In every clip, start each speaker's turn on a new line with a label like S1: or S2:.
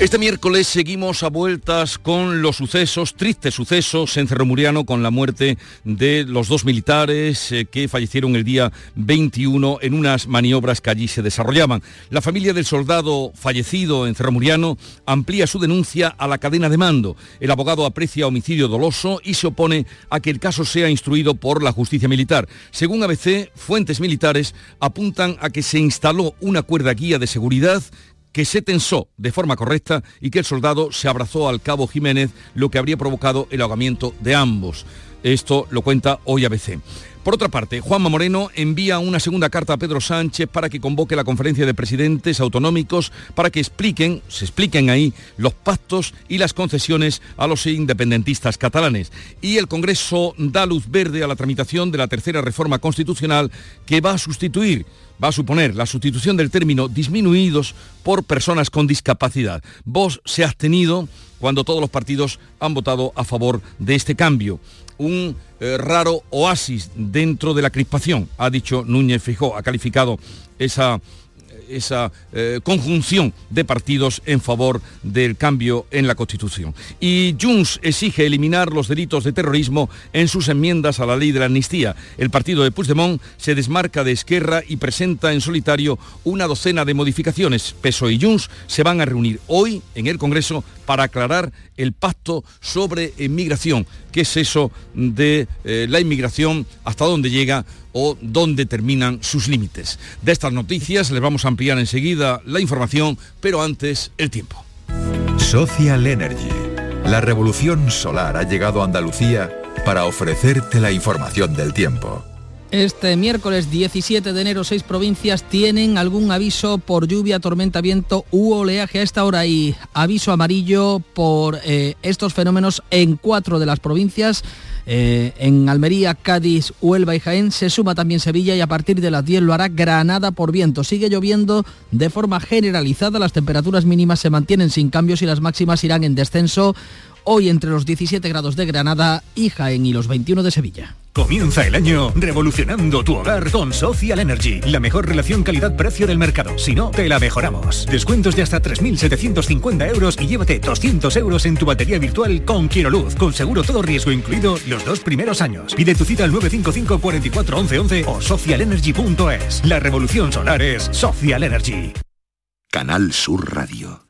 S1: Este miércoles seguimos a vueltas con los sucesos, tristes sucesos en Cerro Muriano con la muerte de los dos militares eh, que fallecieron el día 21 en unas maniobras que allí se desarrollaban. La familia del soldado fallecido en Cerro Muriano amplía su denuncia a la cadena de mando. El abogado aprecia homicidio doloso y se opone a que el caso sea instruido por la justicia militar. Según ABC, fuentes militares apuntan a que se instaló una cuerda guía de seguridad que se tensó de forma correcta y que el soldado se abrazó al cabo Jiménez, lo que habría provocado el ahogamiento de ambos. Esto lo cuenta hoy ABC. Por otra parte, Juanma Moreno envía una segunda carta a Pedro Sánchez para que convoque la conferencia de presidentes autonómicos para que expliquen, se expliquen ahí los pactos y las concesiones a los independentistas catalanes. Y el Congreso da luz verde a la tramitación de la tercera reforma constitucional que va a sustituir va a suponer la sustitución del término disminuidos por personas con discapacidad. Vos se ha abstenido cuando todos los partidos han votado a favor de este cambio. Un eh, raro oasis dentro de la crispación, ha dicho Núñez Fijó, ha calificado esa esa eh, conjunción de partidos en favor del cambio en la Constitución. Y Junts exige eliminar los delitos de terrorismo en sus enmiendas a la ley de la amnistía. El partido de Puigdemont se desmarca de Esquerra y presenta en solitario una docena de modificaciones. PSOE y Junts se van a reunir hoy en el Congreso para aclarar el pacto sobre inmigración. ¿Qué es eso de eh, la inmigración? ¿Hasta dónde llega? O dónde terminan sus límites. De estas noticias les vamos a ampliar enseguida la información, pero antes el tiempo.
S2: Social Energy. La revolución solar ha llegado a Andalucía para ofrecerte la información del tiempo.
S3: Este miércoles 17 de enero, seis provincias tienen algún aviso por lluvia, tormenta, viento u oleaje a esta hora y aviso amarillo por eh, estos fenómenos en cuatro de las provincias. Eh, en Almería, Cádiz, Huelva y Jaén se suma también Sevilla y a partir de las 10 lo hará Granada por viento. Sigue lloviendo de forma generalizada, las temperaturas mínimas se mantienen sin cambios y las máximas irán en descenso hoy entre los 17 grados de Granada y Jaén y los 21 de Sevilla.
S4: Comienza el año revolucionando tu hogar con Social Energy, la mejor relación calidad-precio del mercado. Si no, te la mejoramos. Descuentos de hasta 3.750 euros y llévate 200 euros en tu batería virtual con Luz, con seguro todo riesgo incluido los dos primeros años. Pide tu cita al 955 44 11 o socialenergy.es. La revolución solar es Social Energy.
S2: Canal Sur Radio.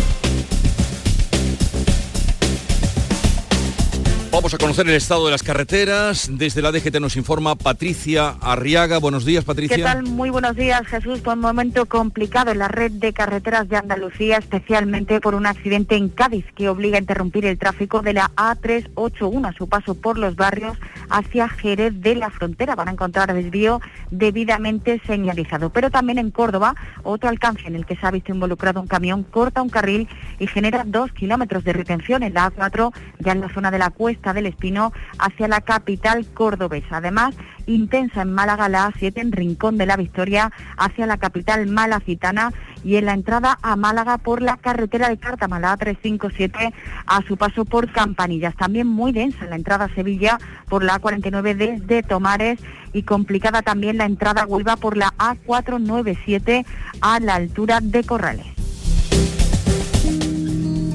S1: Vamos a conocer el estado de las carreteras. Desde la DGT nos informa Patricia Arriaga. Buenos días, Patricia.
S5: ¿Qué tal? Muy buenos días, Jesús. Con un momento complicado en la red de carreteras de Andalucía, especialmente por un accidente en Cádiz que obliga a interrumpir el tráfico de la A381 a su paso por los barrios hacia Jerez de la Frontera. Van a encontrar desvío debidamente señalizado. Pero también en Córdoba, otro alcance en el que se ha visto involucrado un camión corta un carril y genera dos kilómetros de retención en la A4, ya en la zona de la cuesta del Espino hacia la capital cordobesa. Además, intensa en Málaga la A7 en Rincón de la Victoria hacia la capital malacitana y en la entrada a Málaga por la carretera de Cártama, 357 a su paso por Campanillas. También muy densa en la entrada a Sevilla por la A49 desde Tomares y complicada también la entrada a Huelva por la A497 a la altura de Corrales.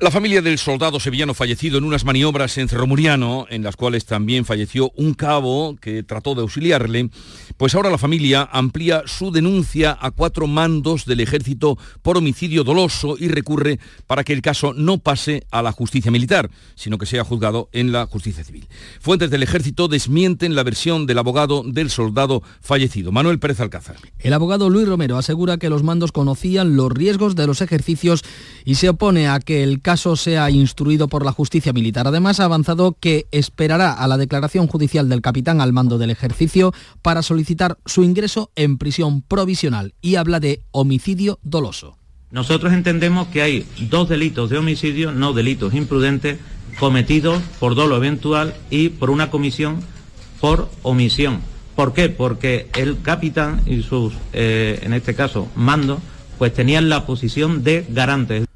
S1: La familia del soldado sevillano fallecido en unas maniobras en Cerro Muriano, en las cuales también falleció un cabo que trató de auxiliarle, pues ahora la familia amplía su denuncia a cuatro mandos del ejército por homicidio doloso y recurre para que el caso no pase a la justicia militar, sino que sea juzgado en la justicia civil. Fuentes del ejército desmienten la versión del abogado del soldado fallecido, Manuel Pérez Alcázar.
S3: El abogado Luis Romero asegura que los mandos conocían los riesgos de los ejercicios y se opone a que el caso sea instruido por la justicia militar. Además, ha avanzado que esperará a la declaración judicial del capitán al mando del ejercicio para solicitar su ingreso en prisión provisional y habla de homicidio doloso.
S6: Nosotros entendemos que hay dos delitos de homicidio, no delitos imprudentes, cometidos por dolo eventual y por una comisión por omisión. ¿Por qué? Porque el capitán y sus, eh, en este caso, mandos, pues tenían la posición de garantes.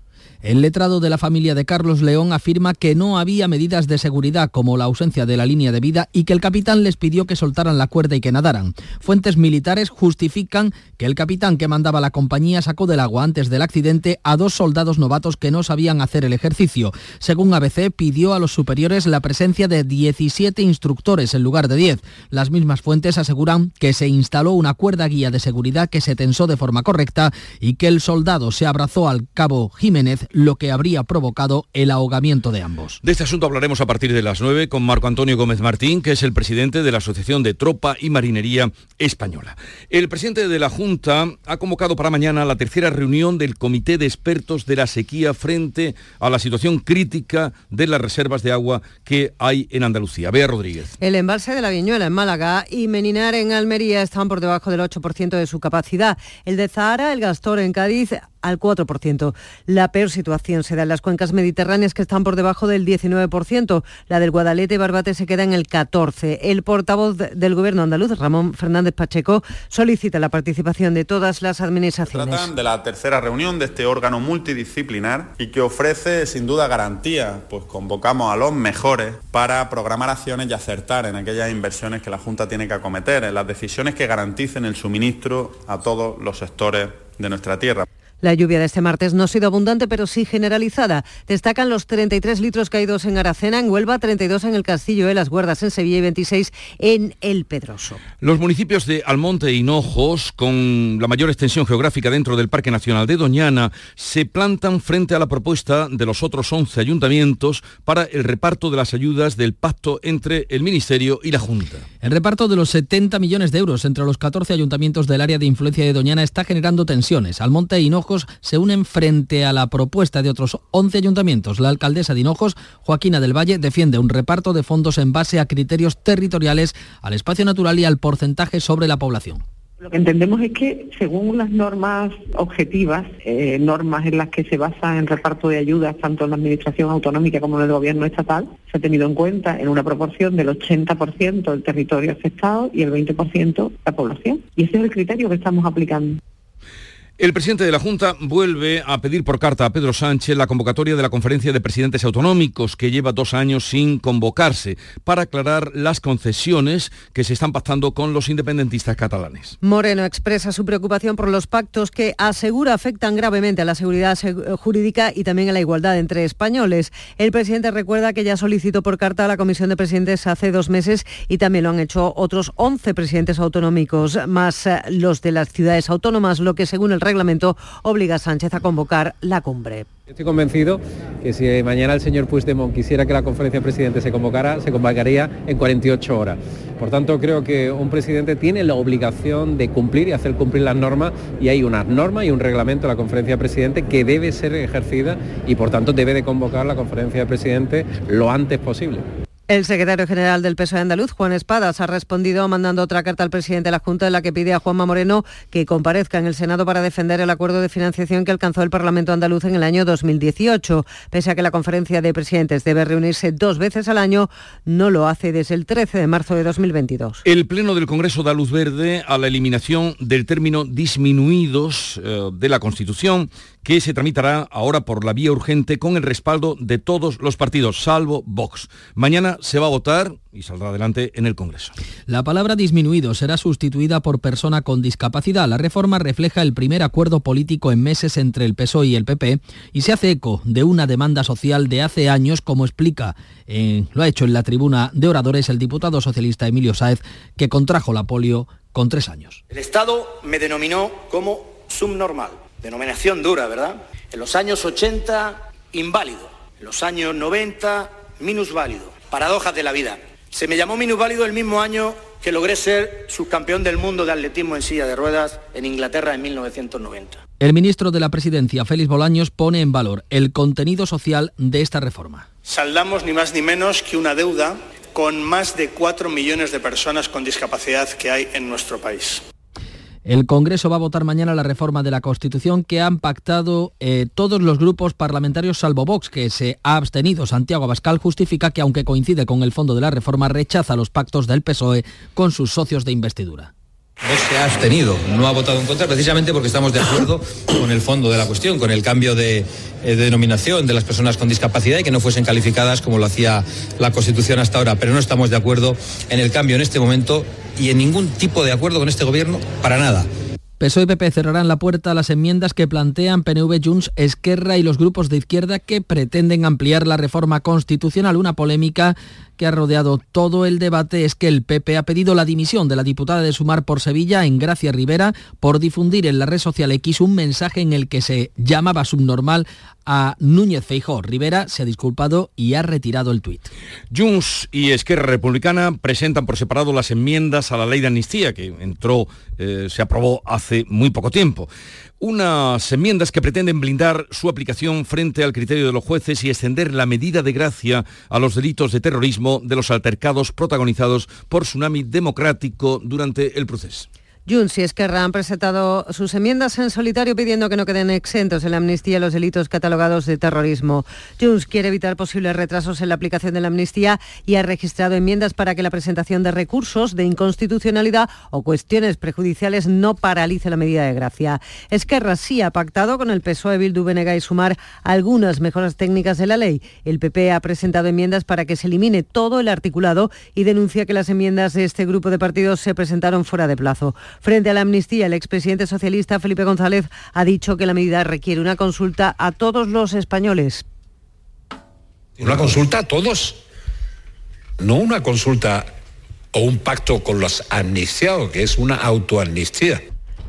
S3: El letrado de la familia de Carlos León afirma que no había medidas de seguridad como la ausencia de la línea de vida y que el capitán les pidió que soltaran la cuerda y que nadaran. Fuentes militares justifican que el capitán que mandaba la compañía sacó del agua antes del accidente a dos soldados novatos que no sabían hacer el ejercicio. Según ABC, pidió a los superiores la presencia de 17 instructores en lugar de 10. Las mismas fuentes aseguran que se instaló una cuerda guía de seguridad que se tensó de forma correcta y que el soldado se abrazó al cabo Jiménez lo que habría provocado el ahogamiento de ambos.
S1: De este asunto hablaremos a partir de las 9 con Marco Antonio Gómez Martín, que es el presidente de la Asociación de Tropa y Marinería Española. El presidente de la Junta ha convocado para mañana la tercera reunión del Comité de Expertos de la Sequía frente a la situación crítica de las reservas de agua que hay en Andalucía. Bea Rodríguez.
S7: El embalse de la Viñuela en Málaga y Meninar en Almería están por debajo del 8% de su capacidad. El de Zahara, el Gastor en Cádiz al 4%. La peor situación se da en las cuencas mediterráneas que están por debajo del 19%. La del Guadalete y Barbate se queda en el 14%. El portavoz del Gobierno andaluz, Ramón Fernández Pacheco, solicita la participación de todas las administraciones.
S8: Tratan de la tercera reunión de este órgano multidisciplinar y que ofrece sin duda garantía. Pues convocamos a los mejores para programar acciones y acertar en aquellas inversiones que la Junta tiene que acometer, en las decisiones que garanticen el suministro a todos los sectores de nuestra tierra.
S7: La lluvia de este martes no ha sido abundante, pero sí generalizada. Destacan los 33 litros caídos en Aracena, en Huelva, 32 en el Castillo de las Guardas en Sevilla y 26 en El Pedroso.
S1: Los municipios de Almonte e Hinojos, con la mayor extensión geográfica dentro del Parque Nacional de Doñana, se plantan frente a la propuesta de los otros 11 ayuntamientos para el reparto de las ayudas del pacto entre el Ministerio y la Junta.
S3: El reparto de los 70 millones de euros entre los 14 ayuntamientos del área de influencia de Doñana está generando tensiones. Almonte e Hinojos se unen frente a la propuesta de otros 11 ayuntamientos. La alcaldesa de Hinojos, Joaquina del Valle, defiende un reparto de fondos en base a criterios territoriales, al espacio natural y al porcentaje sobre la población.
S9: Lo que entendemos es que según las normas objetivas, eh, normas en las que se basa en reparto de ayudas tanto en la administración autonómica como en el gobierno estatal, se ha tenido en cuenta en una proporción del 80% el territorio afectado y el 20% la población. Y ese es el criterio que estamos aplicando.
S1: El presidente de la Junta vuelve a pedir por carta a Pedro Sánchez la convocatoria de la conferencia de presidentes autonómicos que lleva dos años sin convocarse para aclarar las concesiones que se están pactando con los independentistas catalanes.
S7: Moreno expresa su preocupación por los pactos que asegura afectan gravemente a la seguridad jurídica y también a la igualdad entre españoles. El presidente recuerda que ya solicitó por carta a la Comisión de Presidentes hace dos meses y también lo han hecho otros 11 presidentes autonómicos, más eh, los de las ciudades autónomas, lo que según el reglamento obliga a Sánchez a convocar la cumbre.
S10: Estoy convencido que si mañana el señor Puigdemont quisiera que la conferencia de presidentes se convocara, se convocaría en 48 horas. Por tanto, creo que un presidente tiene la obligación de cumplir y hacer cumplir las normas y hay unas normas y un reglamento de la conferencia de presidentes que debe ser ejercida y por tanto debe de convocar la conferencia de presidentes lo antes posible.
S7: El secretario general del PSOE andaluz, Juan Espadas, ha respondido mandando otra carta al presidente de la Junta en la que pide a Juanma Moreno que comparezca en el Senado para defender el acuerdo de financiación que alcanzó el Parlamento andaluz en el año 2018. Pese a que la conferencia de presidentes debe reunirse dos veces al año, no lo hace desde el 13 de marzo de 2022.
S1: El Pleno del Congreso da luz verde a la eliminación del término disminuidos eh, de la Constitución que se tramitará ahora por la vía urgente con el respaldo de todos los partidos, salvo Vox. Mañana se va a votar y saldrá adelante en el Congreso.
S3: La palabra disminuido será sustituida por persona con discapacidad. La reforma refleja el primer acuerdo político en meses entre el PSOE y el PP y se hace eco de una demanda social de hace años, como explica, eh, lo ha hecho en la tribuna de oradores el diputado socialista Emilio Sáez, que contrajo la polio con tres años.
S11: El Estado me denominó como subnormal, denominación dura, ¿verdad? En los años 80, inválido. En los años 90, minusválido. Paradojas de la vida. Se me llamó minusválido el mismo año que logré ser subcampeón del mundo de atletismo en silla de ruedas en Inglaterra en 1990.
S3: El ministro de la Presidencia, Félix Bolaños, pone en valor el contenido social de esta reforma.
S11: Saldamos ni más ni menos que una deuda con más de 4 millones de personas con discapacidad que hay en nuestro país.
S3: El Congreso va a votar mañana la reforma de la Constitución que han pactado eh, todos los grupos parlamentarios salvo Vox, que se ha abstenido. Santiago Abascal justifica que, aunque coincide con el fondo de la reforma, rechaza los pactos del PSOE con sus socios de investidura.
S12: Vox se ha abstenido, no ha votado en contra precisamente porque estamos de acuerdo con el fondo de la cuestión, con el cambio de, eh, de, denominación de las personas con discapacidad y que no fuesen calificadas como lo hacía la Constitución hasta ahora. Pero no estamos de acuerdo en el cambio en este momento y en ningún tipo de acuerdo con este gobierno para nada.
S3: PSOE y PP cerrarán la puerta a las enmiendas que plantean PNV, Junts, Esquerra y los grupos de izquierda que pretenden ampliar la reforma constitucional. Una polémica que ha rodeado todo el debate es que el PP ha pedido la dimisión de la diputada de Sumar por Sevilla, en Gracia Rivera, por difundir en la red social X un mensaje en el que se llamaba subnormal a Núñez Feijó. Rivera se ha disculpado y ha retirado el tuit.
S1: Junts y Esquerra Republicana presentan por separado las enmiendas a la ley de amnistía que entró, eh, se aprobó hace muy poco tiempo unas enmiendas que pretenden blindar su aplicación frente al criterio de los jueces y extender la medida de gracia a los delitos de terrorismo de los altercados protagonizados por Tsunami Democrático durante el proceso.
S7: Junts y Esquerra han presentado sus enmiendas en solitario pidiendo que no queden exentos en la amnistía los delitos catalogados de terrorismo. Junts quiere evitar posibles retrasos en la aplicación de la amnistía y ha registrado enmiendas para que la presentación de recursos de inconstitucionalidad o cuestiones prejudiciales no paralice la medida de gracia. Esquerra sí ha pactado con el PSOE, Bildu, Benega y Sumar algunas mejoras técnicas de la ley. El PP ha presentado enmiendas para que se elimine todo el articulado y denuncia que las enmiendas de este grupo de partidos se presentaron fuera de plazo. Frente a la amnistía, el expresidente socialista Felipe González ha dicho que la medida requiere una consulta a todos los españoles.
S13: Una consulta a todos, no una consulta o un pacto con los amnistiados, que es una autoamnistía.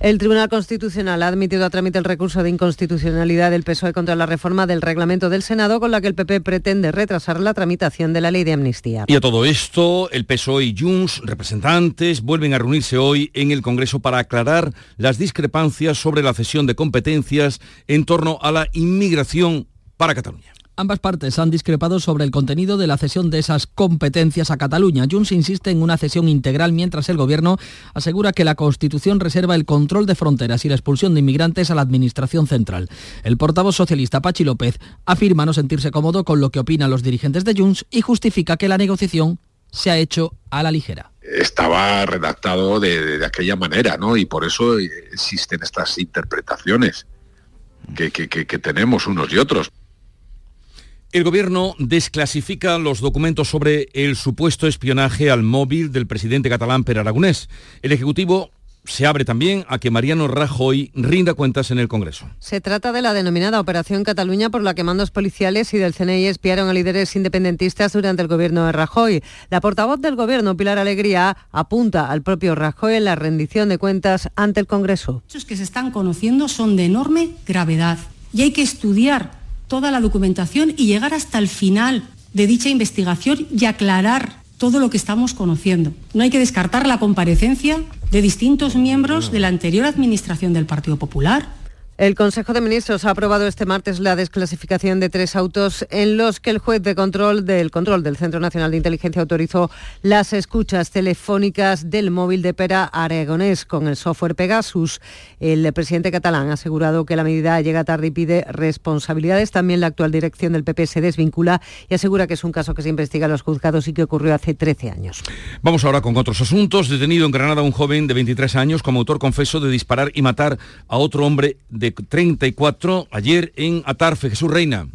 S7: El Tribunal Constitucional ha admitido a trámite el recurso de inconstitucionalidad del PSOE contra la reforma del reglamento del Senado, con la que el PP pretende retrasar la tramitación de la ley de amnistía.
S1: Y a todo esto, el PSOE y Junts, representantes, vuelven a reunirse hoy en el Congreso para aclarar las discrepancias sobre la cesión de competencias en torno a la inmigración para Cataluña.
S3: Ambas partes han discrepado sobre el contenido de la cesión de esas competencias a Cataluña. Junts insiste en una cesión integral mientras el Gobierno asegura que la Constitución reserva el control de fronteras y la expulsión de inmigrantes a la Administración central. El portavoz socialista Pachi López afirma no sentirse cómodo con lo que opinan los dirigentes de Junts y justifica que la negociación se ha hecho a la ligera
S13: estaba redactado de, aquella manera, ¿no? Y por eso existen estas interpretaciones que tenemos unos y otros.
S1: El gobierno desclasifica los documentos sobre el supuesto espionaje al móvil del presidente catalán Per Aragonés. El Ejecutivo se abre también a que Mariano Rajoy rinda cuentas en el Congreso.
S7: Se trata de la denominada Operación Cataluña por la que mandos policiales y del CNI espiaron a líderes independentistas durante el gobierno de Rajoy. La portavoz del gobierno, Pilar Alegría, apunta al propio Rajoy en la rendición de cuentas ante el Congreso.
S14: Los hechos que se están conociendo son de enorme gravedad y hay que estudiar toda la documentación y llegar hasta el final de dicha investigación y aclarar todo lo que estamos conociendo. No hay que descartar la comparecencia de distintos miembros de la anterior administración del Partido Popular,
S7: el Consejo de Ministros ha aprobado este martes la desclasificación de tres autos en los que el juez de control del control del Centro Nacional de Inteligencia autorizó las escuchas telefónicas del móvil de Pera Aragonés con el software Pegasus. El presidente catalán ha asegurado que la medida llega tarde y pide responsabilidades. También la actual dirección del PP se desvincula y asegura que es un caso que se investiga en los juzgados y que ocurrió hace 13 años.
S1: Vamos ahora con otros asuntos. Detenido en Granada un joven de 23 años como autor confeso de disparar y matar a otro hombre de 34 ayer en Atarfe. Jesús Reina.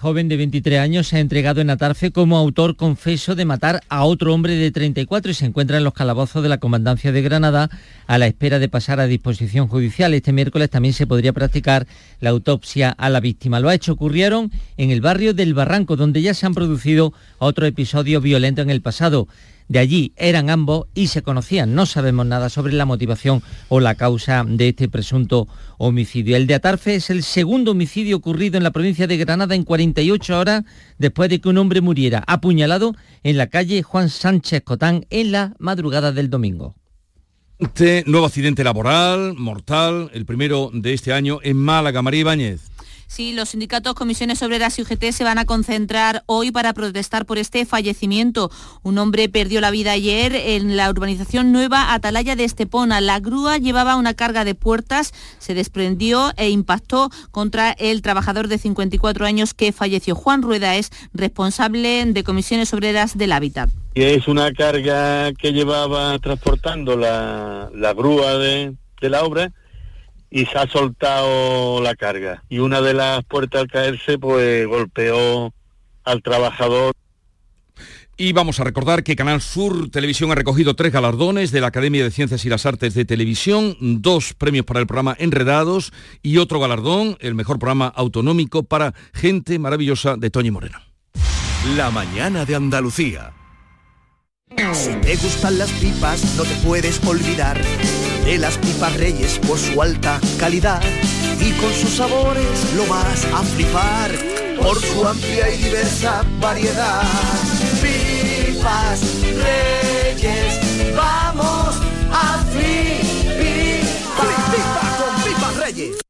S15: joven de 23 años se ha entregado en Atarfe como autor confeso de matar a otro hombre de 34 y se encuentra en los calabozos de la Comandancia de Granada a la espera de pasar a disposición judicial. Este miércoles también se podría practicar la autopsia a la víctima. Lo ha hecho ocurrieron en el barrio del Barranco, donde ya se han producido otros episodios violentos en el pasado de allí eran ambos y se conocían. No sabemos nada sobre la motivación o la causa de este presunto homicidio. El de Atarfe es el segundo homicidio ocurrido en la provincia de Granada en 48 horas después de que un hombre muriera apuñalado en la calle Juan Sánchez Cotán en la madrugada del domingo.
S1: Este nuevo accidente laboral, mortal, el primero de este año en Málaga. María Ibáñez.
S16: Sí, los sindicatos, comisiones obreras y UGT se van a concentrar hoy para protestar por este fallecimiento. Un hombre perdió la vida ayer en la urbanización nueva Atalaya de Estepona. La grúa llevaba una carga de puertas, se desprendió e impactó contra el trabajador de 54 años que falleció. Juan Rueda es responsable de comisiones obreras del hábitat.
S17: es una carga que llevaba transportando la, grúa de la obra y se ha soltado la carga. Y una de las puertas al caerse pues golpeó al trabajador.
S1: Y vamos a recordar que Canal Sur Televisión ha recogido tres galardones de la Academia de Ciencias y las Artes de Televisión, dos premios para el programa Enredados y otro galardón, el mejor programa autonómico para Gente Maravillosa de Toñi Moreno.
S18: La mañana de Andalucía. Si te gustan las pipas, no te puedes olvidar de las pipas reyes por su alta calidad y con sus sabores lo vas a flipar por su amplia y diversa variedad. Pipas reyes, vamos a flipar. con pipas reyes.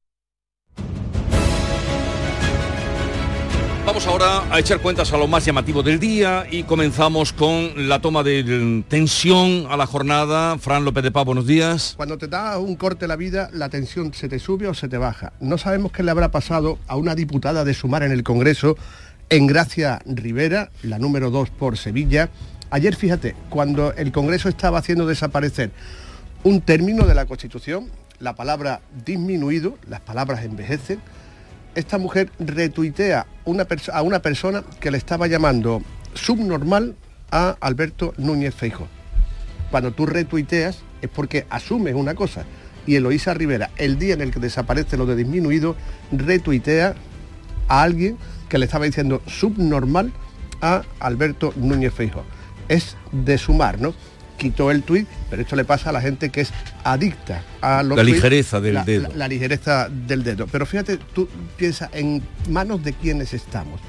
S1: Vamos ahora a echar cuentas a lo más llamativo del día y comenzamos con la toma de tensión a la jornada. Fran López de Paz, buenos días.
S19: Cuando te da un corte la vida, la tensión se te sube o se te baja. No sabemos qué le habrá pasado a una diputada de Sumar en el Congreso, en Gracia Rivera, la número 2 por Sevilla. Ayer, fíjate, cuando el Congreso estaba haciendo desaparecer un término de la Constitución, la palabra disminuido, las palabras envejecen, esta mujer retuitea a una persona que le estaba llamando subnormal a Alberto Núñez Feijo. Cuando tú retuiteas es porque asumes una cosa. Y Eloísa Rivera, el día en el que desaparece lo de disminuido, retuitea a alguien que le estaba diciendo subnormal a Alberto Núñez Feijo. Es de sumar, ¿no? Quitó el tuit, pero esto le pasa a la gente que es adicta a
S1: La ligereza del dedo.
S19: La, ligereza del dedo. Pero fíjate, tú piensas en manos de quienes estamos.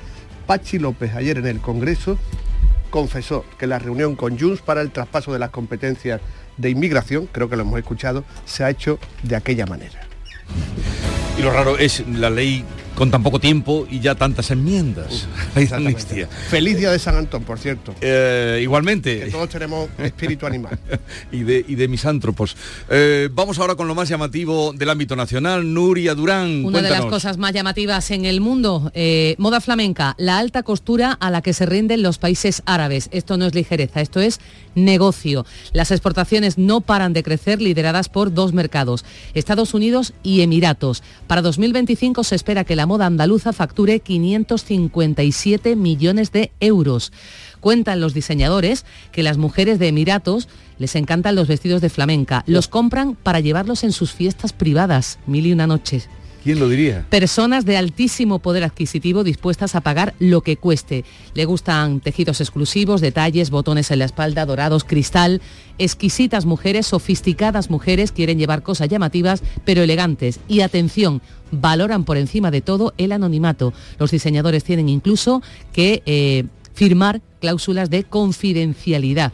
S19: Pachi López ayer en el Congreso confesó que la reunión con Junts para el traspaso de las competencias de inmigración, creo que lo hemos escuchado, se ha hecho de aquella manera.
S1: Y lo raro es la ley con tan poco tiempo y ya tantas enmiendas.
S19: Feliz día de San Antón, por cierto.
S1: Eh, igualmente.
S19: Que todos tenemos espíritu animal.
S1: y, de, y de misántropos. Eh, vamos ahora con lo más llamativo del ámbito nacional. Nuria Durán.
S20: Una de las cosas más llamativas en el mundo, eh, moda flamenca, la alta costura a la que se rinden los países árabes. Esto no es ligereza, esto es negocio. Las exportaciones no paran de crecer, lideradas por dos mercados, Estados Unidos y Emiratos. Para 2025 se espera que la moda andaluza facture 557 millones de euros. Cuentan los diseñadores que las mujeres de Emiratos les encantan los vestidos de flamenca. Los compran para llevarlos en sus fiestas privadas, mil y una noches.
S1: ¿Quién lo diría?
S20: Personas de altísimo poder adquisitivo dispuestas a pagar lo que cueste. Le gustan tejidos exclusivos, detalles, botones en la espalda, dorados, cristal. Exquisitas mujeres, sofisticadas mujeres quieren llevar cosas llamativas pero elegantes. Y atención, valoran por encima de todo el anonimato. Los diseñadores tienen incluso que eh, firmar cláusulas de confidencialidad.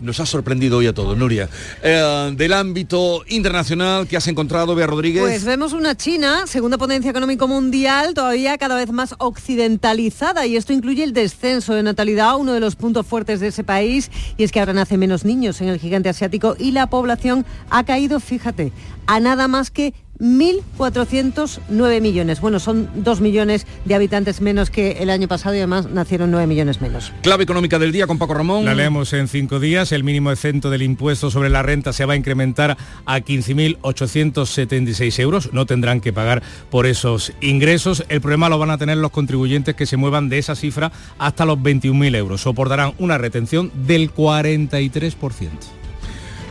S1: Nos ha sorprendido hoy a todos, Nuria. Eh, del ámbito internacional que has encontrado, Bea Rodríguez.
S7: Pues vemos una China, segunda potencia económica mundial, todavía cada vez más occidentalizada y esto incluye el descenso de natalidad, uno de los puntos fuertes de ese país, y es que ahora nacen menos niños en el gigante asiático y la población ha caído, fíjate, a nada más que 1.409 millones. Bueno, son 2 millones de habitantes menos que el año pasado y además nacieron 9 millones menos.
S1: Clave económica del día con Paco Ramón.
S21: La leemos en cinco días. El mínimo exento del impuesto sobre la renta se va a incrementar a 15.876 euros. No tendrán que pagar por esos ingresos. El problema lo van a tener los contribuyentes que se muevan de esa cifra hasta los 21.000 euros. Soportarán una retención del 43%.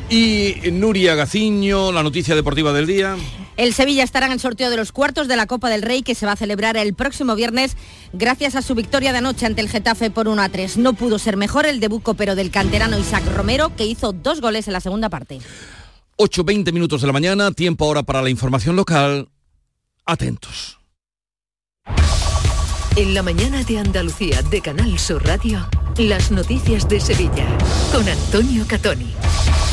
S1: Y Nuria Gaciño, la noticia deportiva del día.
S22: El Sevilla estará en el sorteo de los cuartos de la Copa del Rey que se va a celebrar el próximo viernes gracias a su victoria de anoche ante el Getafe por 1 a 3. No pudo ser mejor el debut pero del canterano Isaac Romero que hizo dos goles en la segunda parte.
S1: 8.20 minutos de la mañana, tiempo ahora para la información local. Atentos.
S23: En la mañana de Andalucía de Canal Sur Radio, las noticias de Sevilla con Antonio Catoni.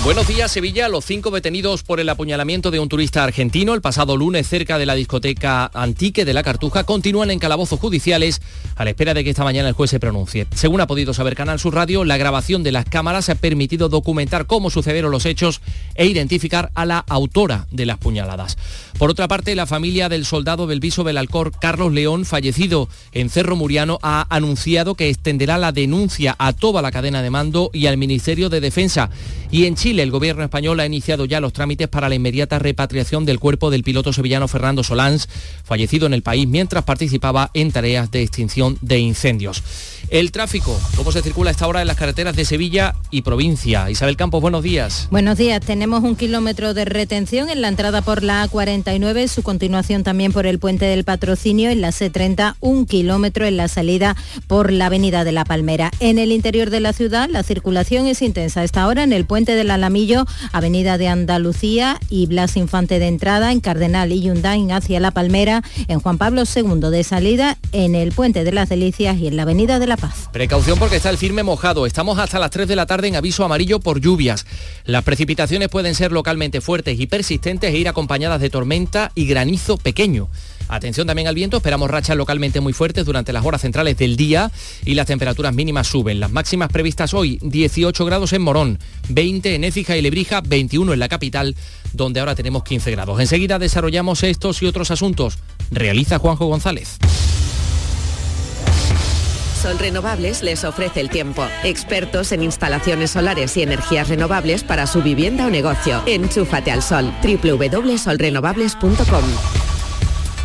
S24: Buenos días, Sevilla. Los cinco detenidos por el apuñalamiento de un turista argentino el pasado lunes cerca de la discoteca Antique de la Cartuja continúan en calabozos judiciales a la espera de que esta mañana el juez se pronuncie. Según ha podido saber Canal Sur Radio, la grabación de las cámaras ha permitido documentar cómo sucedieron los hechos e identificar a la autora de las puñaladas. Por otra parte, la familia del soldado del Viso Belalcor, Carlos León, fallecido en Cerro Muriano, ha anunciado que extenderá la denuncia a toda la cadena de mando y al Ministerio de Defensa. Y en el gobierno español ha iniciado ya los trámites para la inmediata repatriación del cuerpo del piloto sevillano Fernando Solans, fallecido en el país mientras participaba en tareas de extinción de incendios. El tráfico, ¿cómo se circula a esta hora en las carreteras de Sevilla y provincia? Isabel Campos, buenos días.
S22: Buenos días, tenemos un kilómetro de retención en la entrada por la A49, su continuación también por el puente del patrocinio, en la C30 un kilómetro en la salida por la avenida de la Palmera. En el interior de la ciudad la circulación es intensa a esta hora en el puente del Alamillo, avenida de Andalucía y Blas Infante de entrada, en Cardenal y Yundain hacia la Palmera, en Juan Pablo II de salida, en el puente de las Delicias y en la avenida de la Paz.
S24: Precaución porque está el firme mojado. Estamos hasta las 3 de la tarde en aviso amarillo por lluvias. Las precipitaciones pueden ser localmente fuertes y persistentes e ir acompañadas de tormenta y granizo pequeño. Atención también al viento, esperamos rachas localmente muy fuertes durante las horas centrales del día y las temperaturas mínimas suben. Las máximas previstas hoy, 18 grados en Morón, 20 en Écija y Lebrija, 21 en la capital, donde ahora tenemos 15 grados. Enseguida desarrollamos estos y otros asuntos. Realiza Juanjo González.
S25: Sol Renovables les ofrece el tiempo. Expertos en instalaciones solares y energías renovables para su vivienda o negocio. Enchúfate al sol. www.solrenovables.com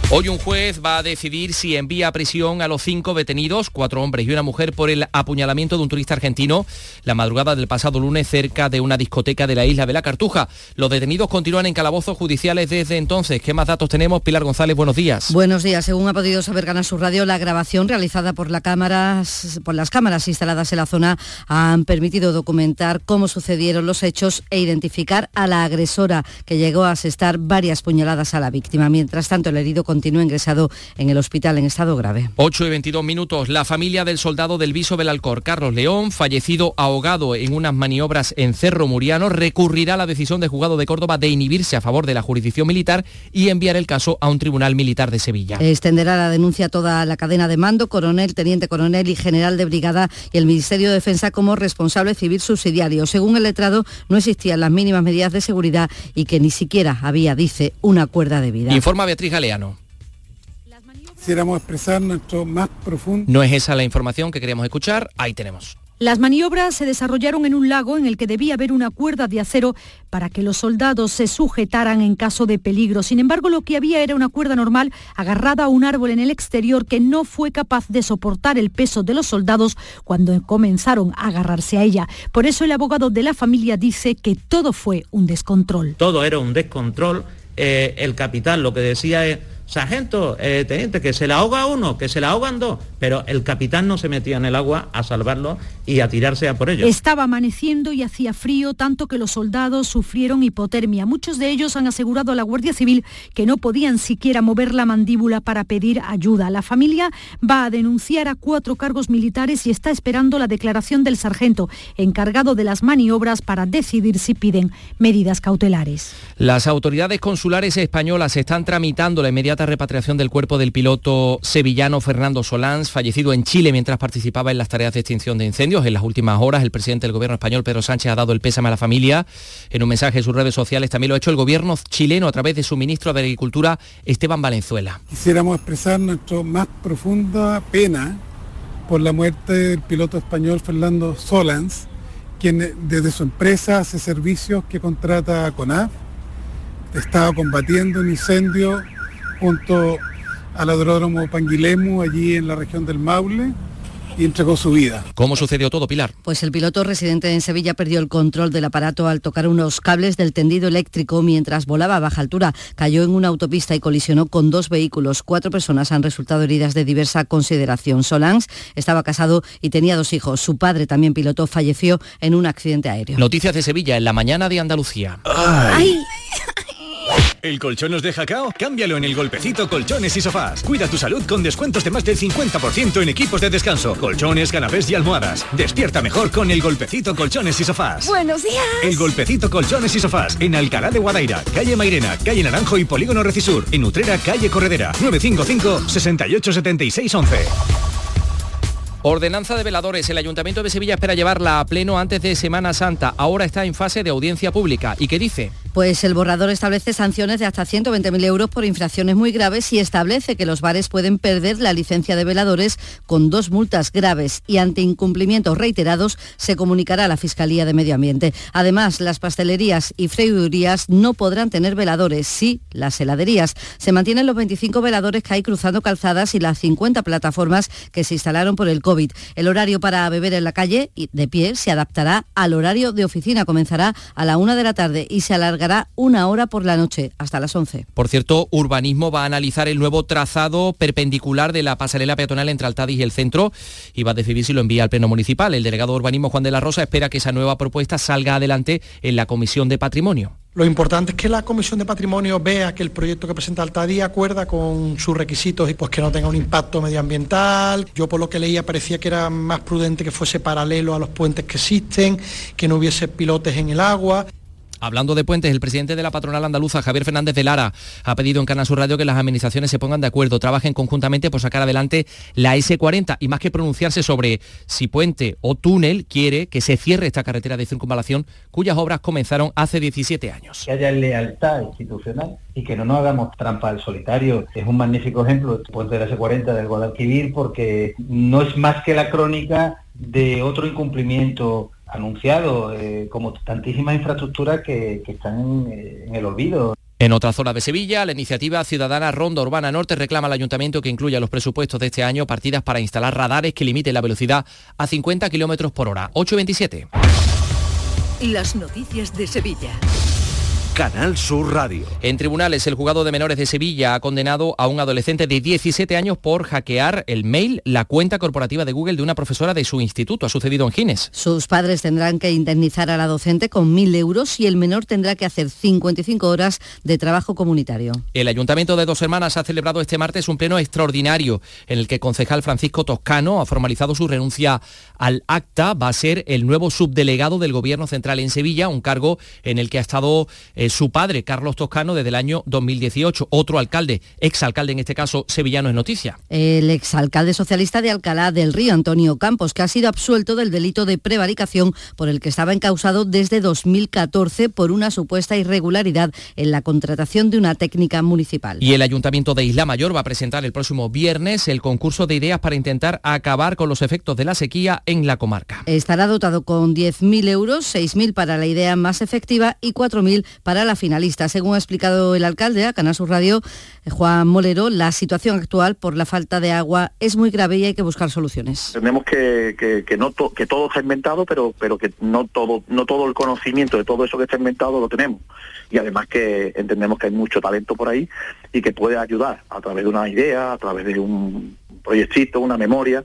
S24: Hoy un juez va a decidir si envía a prisión a los cinco detenidos, cuatro hombres y una mujer, por el apuñalamiento de un turista argentino la madrugada del pasado lunes cerca de una discoteca de la isla de la Cartuja. Los detenidos continúan en calabozos judiciales desde entonces. ¿Qué más datos tenemos? Pilar González, buenos días.
S22: Buenos días. Según ha podido saber Ganar su radio, la grabación realizada por, las cámaras instaladas en la zona han permitido documentar cómo sucedieron los hechos e identificar a la agresora que llegó a asestar varias puñaladas a la víctima. Mientras tanto, el herido continúa ingresado en el hospital en estado grave.
S24: 8 y 22 minutos. La familia del soldado del Viso Belalcor, Carlos León, fallecido ahogado en unas maniobras en Cerro Muriano, recurrirá a la decisión del juzgado de Córdoba de inhibirse a favor de la jurisdicción militar y enviar el caso a un tribunal militar de Sevilla.
S22: Extenderá la denuncia a toda la cadena de mando, coronel, teniente coronel y general de brigada y el Ministerio de Defensa como responsable civil subsidiario. Según el letrado, no existían las mínimas medidas de seguridad y que ni siquiera había, dice, una cuerda de vida.
S24: Informa Beatriz Galeano.
S26: Quisiéramos expresar nuestro más profundo...
S24: No es esa la información que queríamos escuchar, ahí tenemos.
S27: Las maniobras se desarrollaron en un lago en el que debía haber una cuerda de acero para que los soldados se sujetaran en caso de peligro. Sin embargo, lo que había era una cuerda normal agarrada a un árbol en el exterior que no fue capaz de soportar el peso de los soldados cuando comenzaron a agarrarse a ella. Por eso el abogado de la familia dice que todo fue un descontrol.
S6: Todo era un descontrol. Eh, el capitán lo que decía es sargento, eh, teniente, que se la ahoga uno, que se la ahogan dos, pero el capitán no se metía en el agua a salvarlo y a tirarse a por ellos.
S27: Estaba amaneciendo y hacía frío, tanto que los soldados sufrieron hipotermia. Muchos de ellos han asegurado a la Guardia Civil que no podían siquiera mover la mandíbula para pedir ayuda. La familia va a denunciar a cuatro cargos militares y está esperando la declaración del sargento encargado de las maniobras para decidir si piden medidas cautelares.
S24: Las autoridades consulares españolas están tramitando la inmediata inmediata repatriación del cuerpo del piloto sevillano Fernando Solans, fallecido en Chile mientras participaba en las tareas de extinción de incendios. En las últimas horas, el presidente del gobierno español, Pedro Sánchez, ha dado el pésame a la familia. En un mensaje en sus redes sociales también lo ha hecho el gobierno chileno a través de su ministro de Agricultura, Esteban Valenzuela.
S26: Quisiéramos expresar nuestra más profunda pena por la muerte del piloto español Fernando Solans, quien desde su empresa hace servicios que contrata con CONAF estaba combatiendo un incendio junto al aeródromo Panguilemu, allí en la región del Maule, y entregó su vida.
S24: ¿Cómo sucedió todo, Pilar?
S28: Pues el piloto residente en Sevilla perdió el control del aparato al tocar unos cables del tendido eléctrico mientras volaba a baja altura. Cayó en una autopista y colisionó con dos vehículos. Cuatro personas han resultado heridas de diversa consideración. Solans estaba casado y tenía dos hijos. Su padre, también piloto, falleció en un accidente aéreo.
S24: Noticias de Sevilla en la mañana de Andalucía.
S29: ¡Ay! ¿El colchón nos deja cao? Cámbialo en el golpecito colchones y sofás. Cuida tu salud con descuentos de más del 50% en equipos de descanso, colchones, canapés y almohadas. Despierta mejor con el golpecito colchones y sofás. Buenos días. El golpecito colchones y sofás en Alcalá de Guadaira, calle Mairena, calle Naranjo y Polígono Recisur. En Utrera, calle Corredera. 955 68 76 11.
S24: Ordenanza de veladores. El Ayuntamiento de Sevilla espera llevarla a pleno antes de Semana Santa. Ahora está en fase de audiencia pública. ¿Y qué dice?
S28: Pues el borrador establece sanciones de hasta 120.000 euros por infracciones muy graves y establece que los bares pueden perder la licencia de veladores con dos multas graves y ante incumplimientos reiterados se comunicará a la Fiscalía de Medio Ambiente. Además, las pastelerías y freidurías no podrán tener veladores, sí las heladerías. Se mantienen los 25 veladores que hay cruzando calzadas y las 50 plataformas que se instalaron por el COVID. El horario para beber en la calle y de pie se adaptará al horario de oficina. Comenzará a la una de la tarde y se alargará una hora por la noche, hasta las 11.
S24: Por cierto, Urbanismo va a analizar el nuevo trazado perpendicular de la pasarela peatonal entre Altadis y el centro y va a decidir si lo envía al Pleno Municipal. El delegado de Urbanismo, Juan de la Rosa, espera que esa nueva propuesta salga adelante en la Comisión de Patrimonio.
S30: Lo importante es que la Comisión de Patrimonio vea que el proyecto que presenta Altadí acuerda con sus requisitos y pues que no tenga un impacto medioambiental. Yo por lo que leía parecía que era más prudente que fuese paralelo a los puentes que existen, que no hubiese pilotes en el agua.
S24: Hablando de puentes, el presidente de la patronal andaluza, Javier Fernández de Lara, ha pedido en Canal Sur Radio que las administraciones se pongan de acuerdo, trabajen conjuntamente por sacar adelante la S40 y más que pronunciarse sobre si puente o túnel, quiere que se cierre esta carretera de circunvalación cuyas obras comenzaron hace 17 años.
S31: Que haya lealtad institucional y que no nos hagamos trampa al solitario. Es un magnífico ejemplo el puente de la S40 del Guadalquivir porque no es más que la crónica de otro incumplimiento anunciado, eh, como tantísimas infraestructuras que, están eh, en, el olvido.
S24: En otra zona de Sevilla, la iniciativa ciudadana Ronda Urbana Norte reclama al ayuntamiento que incluya los presupuestos de este año partidas para instalar radares que limiten la velocidad a 50 kilómetros por hora. 8.27.
S23: Las noticias de Sevilla.
S18: Canal Sur Radio.
S24: En tribunales, el juzgado de menores de Sevilla ha condenado a un adolescente de 17 años por hackear el mail, la cuenta corporativa de Google de una profesora de su instituto. Ha sucedido en Gines.
S28: Sus padres tendrán que indemnizar a la docente con 1.000 euros y el menor tendrá que hacer 55 horas de trabajo comunitario.
S24: El Ayuntamiento de Dos Hermanas ha celebrado este martes un pleno extraordinario en el que el concejal Francisco Toscano ha formalizado su renuncia al acta. Va a ser el nuevo subdelegado del Gobierno Central en Sevilla, un cargo en el que ha estado... Eh, su padre, Carlos Toscano, desde el año 2018. Otro alcalde, exalcalde en este caso, sevillano es noticia.
S28: El exalcalde socialista de Alcalá del Río, Antonio Campos, que ha sido absuelto del delito de prevaricación por el que estaba encausado desde 2014 por una supuesta irregularidad en la contratación de una técnica municipal.
S24: Y el Ayuntamiento de Isla Mayor va a presentar el próximo viernes el concurso de ideas para intentar acabar con los efectos de la sequía en la comarca.
S28: Estará dotado con 10.000 euros, 6.000 para la idea más efectiva y 4.000 para la finalista. Según ha explicado el alcalde a Canal Sur Radio, eh, Juan Molero, la situación actual por la falta de agua es muy grave y hay que buscar soluciones.
S32: Entendemos que, que, no que todo está inventado, pero, pero que no todo, no todo el conocimiento de todo eso que está inventado lo tenemos. Y además que entendemos que hay mucho talento por ahí y que puede ayudar a través de una idea, a través de un proyectito, una memoria,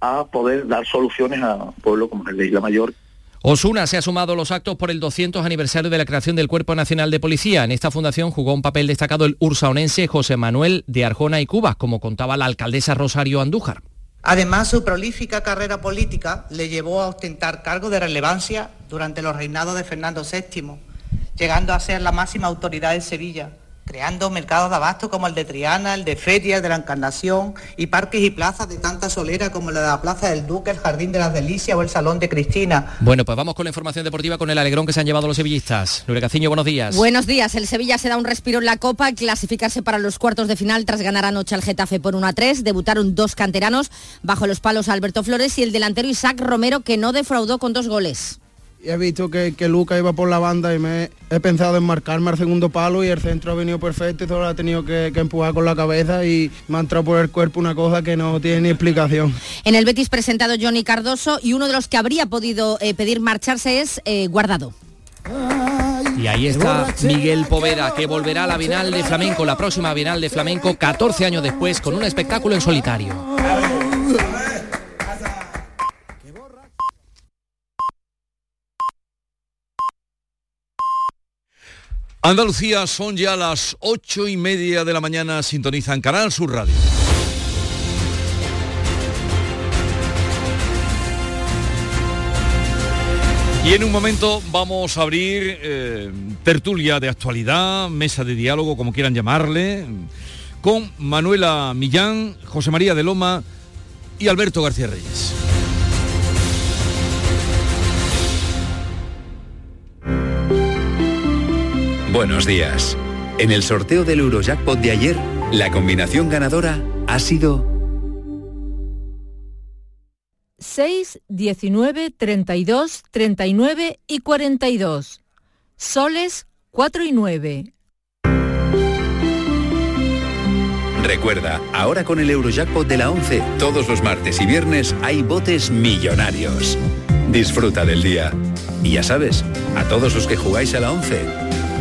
S32: a poder dar soluciones a un pueblo como el de Isla Mayor,
S24: Osuna se ha sumado a los actos por el 200 aniversario de la creación del Cuerpo Nacional de Policía. En esta fundación jugó un papel destacado el ursaonense José Manuel de Arjona y Cuba, como contaba la alcaldesa Rosario Andújar.
S33: Además, su prolífica carrera política le llevó a ostentar cargos de relevancia durante los reinados de Fernando VII, llegando a ser la máxima autoridad de Sevilla creando mercados de abasto como el de Triana, el de Feria, el de la Encarnación y parques y plazas de tanta solera como la de la Plaza del Duque, el Jardín de las Delicias o el Salón de Cristina.
S24: Bueno, pues vamos con la información deportiva con el alegrón que se han llevado los sevillistas. Nuria Caciño, buenos días.
S6: Buenos días. El Sevilla se da un respiro en la Copa, clasificarse para los cuartos de final tras ganar anoche al Getafe por 1 a 3. Debutaron dos canteranos bajo los palos Alberto Flores y el delantero Isaac Romero que no defraudó con dos goles
S34: he visto que, que Luca iba por la banda y me he pensado en marcarme al segundo palo y el centro ha venido perfecto y solo ha tenido que, empujar con la cabeza y me ha entrado por el cuerpo una cosa que no tiene ni explicación.
S6: En el Betis presentado Johnny Cardoso y uno de los que habría podido eh, pedir marcharse es eh, Guardado.
S24: Y ahí está Miguel Poveda, que volverá a la Bienal de Flamenco, la próxima Bienal de Flamenco, 14 años después, con un espectáculo en solitario.
S1: Andalucía son ya las ocho y media de la mañana, sintonizan Canal Sur Radio. Y en un momento vamos a abrir eh, tertulia de actualidad, mesa de diálogo, como quieran llamarle, con Manuela Millán, José María de Loma y Alberto García Reyes.
S35: Buenos días. En el sorteo del Eurojackpot de ayer, la combinación ganadora ha sido
S27: 6, 19, 32, 39 y 42. Soles 4 y 9.
S35: Recuerda, ahora con el Eurojackpot de la 11, todos los martes y viernes hay botes millonarios. Disfruta del día. Y ya sabes, a todos los que jugáis a la 11,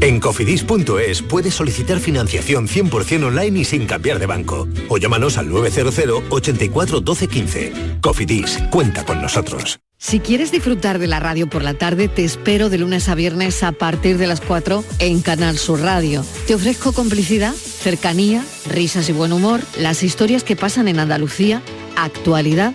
S36: En cofidis.es puedes solicitar financiación 100% online y sin cambiar de banco. O llámanos al 900 84 12 15. Cofidis, cuenta con nosotros.
S23: Si quieres disfrutar de la radio por la tarde, te espero de lunes a viernes a partir de las 4 en Canal Sur Radio. Te ofrezco complicidad, cercanía, risas y buen humor, las historias que pasan en Andalucía, actualidad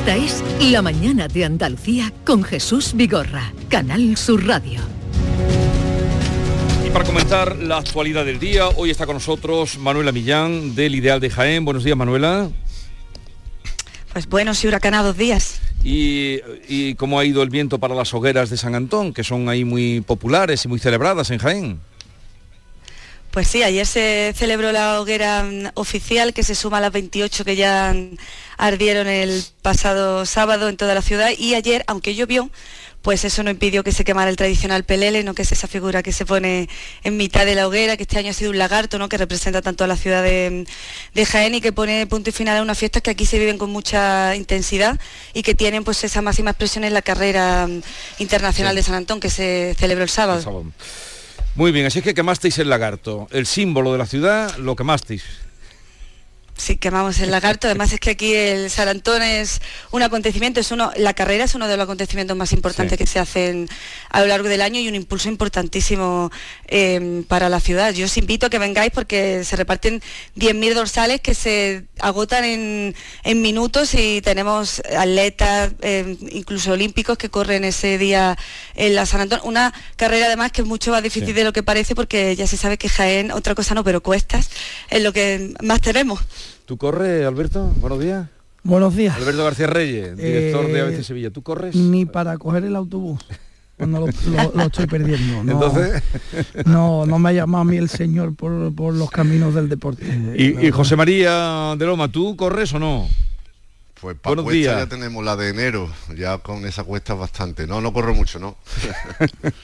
S37: Esta es La Mañana de Andalucía con Jesús Vigorra, Canal Sur Radio.
S1: Y para comentar la actualidad del día, hoy está con nosotros Manuela Millán del Ideal de Jaén. Buenos días, Manuela.
S38: Pues buenos y huracanados días.
S1: Y, y, cómo ha ido el viento para las hogueras de San Antón, que son ahí muy populares y muy celebradas en Jaén.
S38: Pues sí, ayer se celebró la hoguera mm, oficial que se suma a las 28 que ya ardieron el pasado sábado en toda la ciudad y ayer, aunque llovió, pues eso no impidió que se quemara el tradicional pelele, no que es esa figura que se pone en mitad de la hoguera, que este año ha sido un lagarto, ¿no? que representa tanto a la ciudad de, Jaén y que pone punto y final a unas fiestas que aquí se viven con mucha intensidad y que tienen pues esa máxima expresión en la carrera mm, internacional de San Antón que se celebró el sábado.
S1: Muy bien, así es que quemasteis el lagarto, el símbolo de la ciudad, lo quemasteis.
S38: Sí, quemamos el lagarto. Además es que aquí el San Antón es un acontecimiento, es uno, la carrera es uno de los acontecimientos más importantes que se hacen a lo largo del año y un impulso importantísimo eh, para la ciudad. Yo os invito a que vengáis porque se reparten 10.000 dorsales que se agotan en, minutos y tenemos atletas, eh, incluso olímpicos, que corren ese día en la San Antón. Una carrera además que es mucho más difícil de lo que parece porque ya se sabe que Jaén, otra cosa no, pero cuestas es lo que más tenemos.
S1: ¿Tú corres, Alberto? Buenos días.
S39: Buenos días.
S1: Alberto García Reyes, director de ABC eh, Sevilla. ¿Tú corres?
S39: Ni para coger el autobús. Cuando lo, estoy perdiendo.
S1: No, Entonces...
S39: no, no me ha llamado a mí el señor por, los caminos del deporte.
S1: Y, José María de Loma, ¿tú corres o no?
S40: Pues para cuesta ya tenemos la de enero, ya con esa cuesta bastante. No, no corro mucho, ¿no?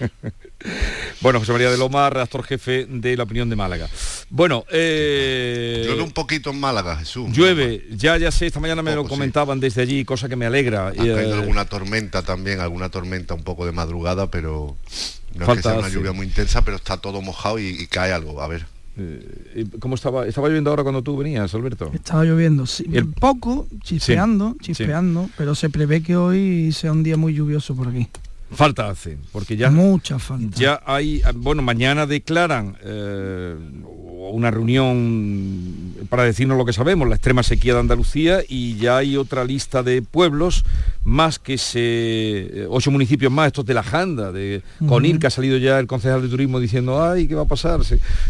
S1: bueno, José María de Loma, redactor jefe de La Opinión de Málaga. Bueno,
S40: eh... Llueve un poquito en Málaga, Jesús.
S1: Llueve, ya ya sé, esta mañana me lo comentaban desde allí, cosa que me alegra.
S40: Ha caído eh, alguna tormenta también, alguna tormenta un poco de madrugada, pero no es que sea una lluvia muy intensa, pero está todo mojado y cae algo, a ver.
S1: Eh, ¿Cómo estaba? ¿Estaba lloviendo ahora cuando tú venías, Alberto?
S39: Estaba lloviendo, sí, el... poco, chispeando, chispeando, pero se prevé que hoy sea un día muy lluvioso por aquí.
S1: Falta hace, porque ya...
S39: Mucha falta.
S1: Ya hay, bueno, mañana declaran eh, una reunión para decirnos lo que sabemos, la extrema sequía de Andalucía y ya hay otra lista de pueblos, más que se... Eh, ocho municipios más, estos de la Janda, de Conil, que ha salido ya el concejal de turismo diciendo, ay, ¿qué va a pasar?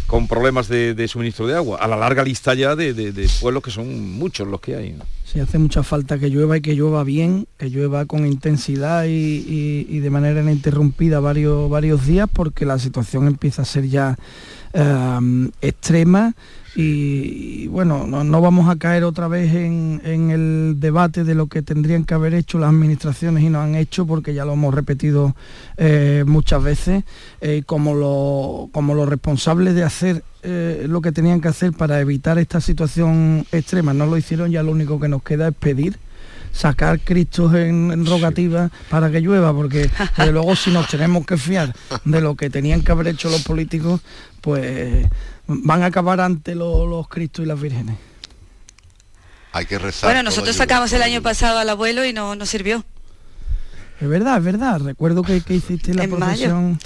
S1: con problemas de, suministro de agua. A la larga lista ya de, pueblos que son muchos los que hay.
S39: Sí, hace mucha falta que llueva y que llueva bien, que llueva con intensidad y, de manera ininterrumpida varios, varios días, porque la situación empieza a ser ya eh, extrema y, bueno, no, vamos a caer otra vez en, el debate de lo que tendrían que haber hecho las administraciones y no han hecho, porque ya lo hemos repetido eh, muchas veces, eh, como, lo, como los responsables de hacer eh, lo que tenían que hacer para evitar esta situación extrema. No lo hicieron, ya lo único que nos queda es pedir sacar cristos en, rogativa para que llueva, porque luego si nos tenemos que fiar de lo que tenían que haber hecho los políticos, pues van a acabar ante los Cristos y las vírgenes.
S40: Hay que rezar.
S38: Bueno, nosotros sacamos el año pasado al abuelo y no nos sirvió.
S39: Es verdad, es verdad. Recuerdo que, hiciste la profesión.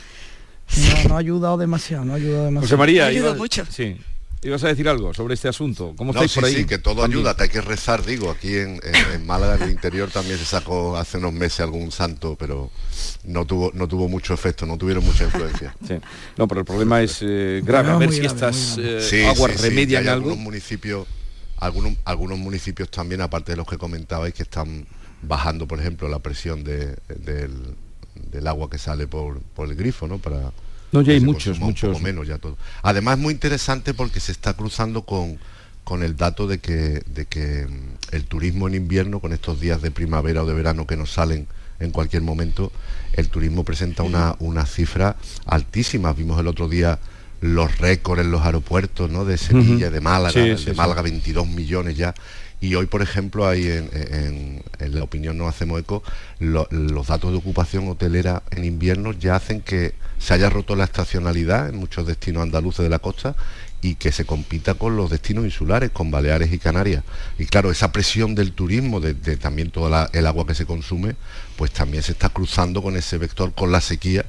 S39: No, ha ayudado demasiado, no ha ayudado demasiado.
S1: José María,
S38: ayudó mucho.
S1: Sí. ¿Ibas a decir algo sobre este asunto? ¿Cómo estáis por ahí?
S40: Sí, que todo ayuda, te hay que rezar, digo, aquí en, Málaga, en el interior también se sacó hace unos meses algún santo, pero no tuvo, no tuvo mucho efecto, no tuvieron mucha influencia.
S1: Sí. No, pero el problema es eh, grave, a ver si estas eh, aguas remedian algo.
S40: Algunos municipios, algunos, algunos municipios también, aparte de los que comentabais, que están bajando, por ejemplo, la presión del, agua que sale por, por el grifo, ¿no? Para,
S1: no, ya hay muchos, muchos.
S40: menos ya todo. Además es muy interesante porque se está cruzando con, con el dato de que, de que mm, el turismo en invierno, con estos días de primavera o de verano que nos salen en cualquier momento, el turismo presenta una, una cifra altísima. Vimos el otro día los récords en los aeropuertos ¿no? de Sevilla, de Málaga, de Málaga 22 millones ya. Y hoy, por ejemplo, hay en, la opinión no hacemos eco, los datos de ocupación hotelera en invierno ya hacen que se haya roto la estacionalidad en muchos destinos andaluces de la costa y que se compita con los destinos insulares, con Baleares y Canarias. Y claro, esa presión del turismo, de, también todo el agua que se consume, pues también se está cruzando con ese vector, con la sequía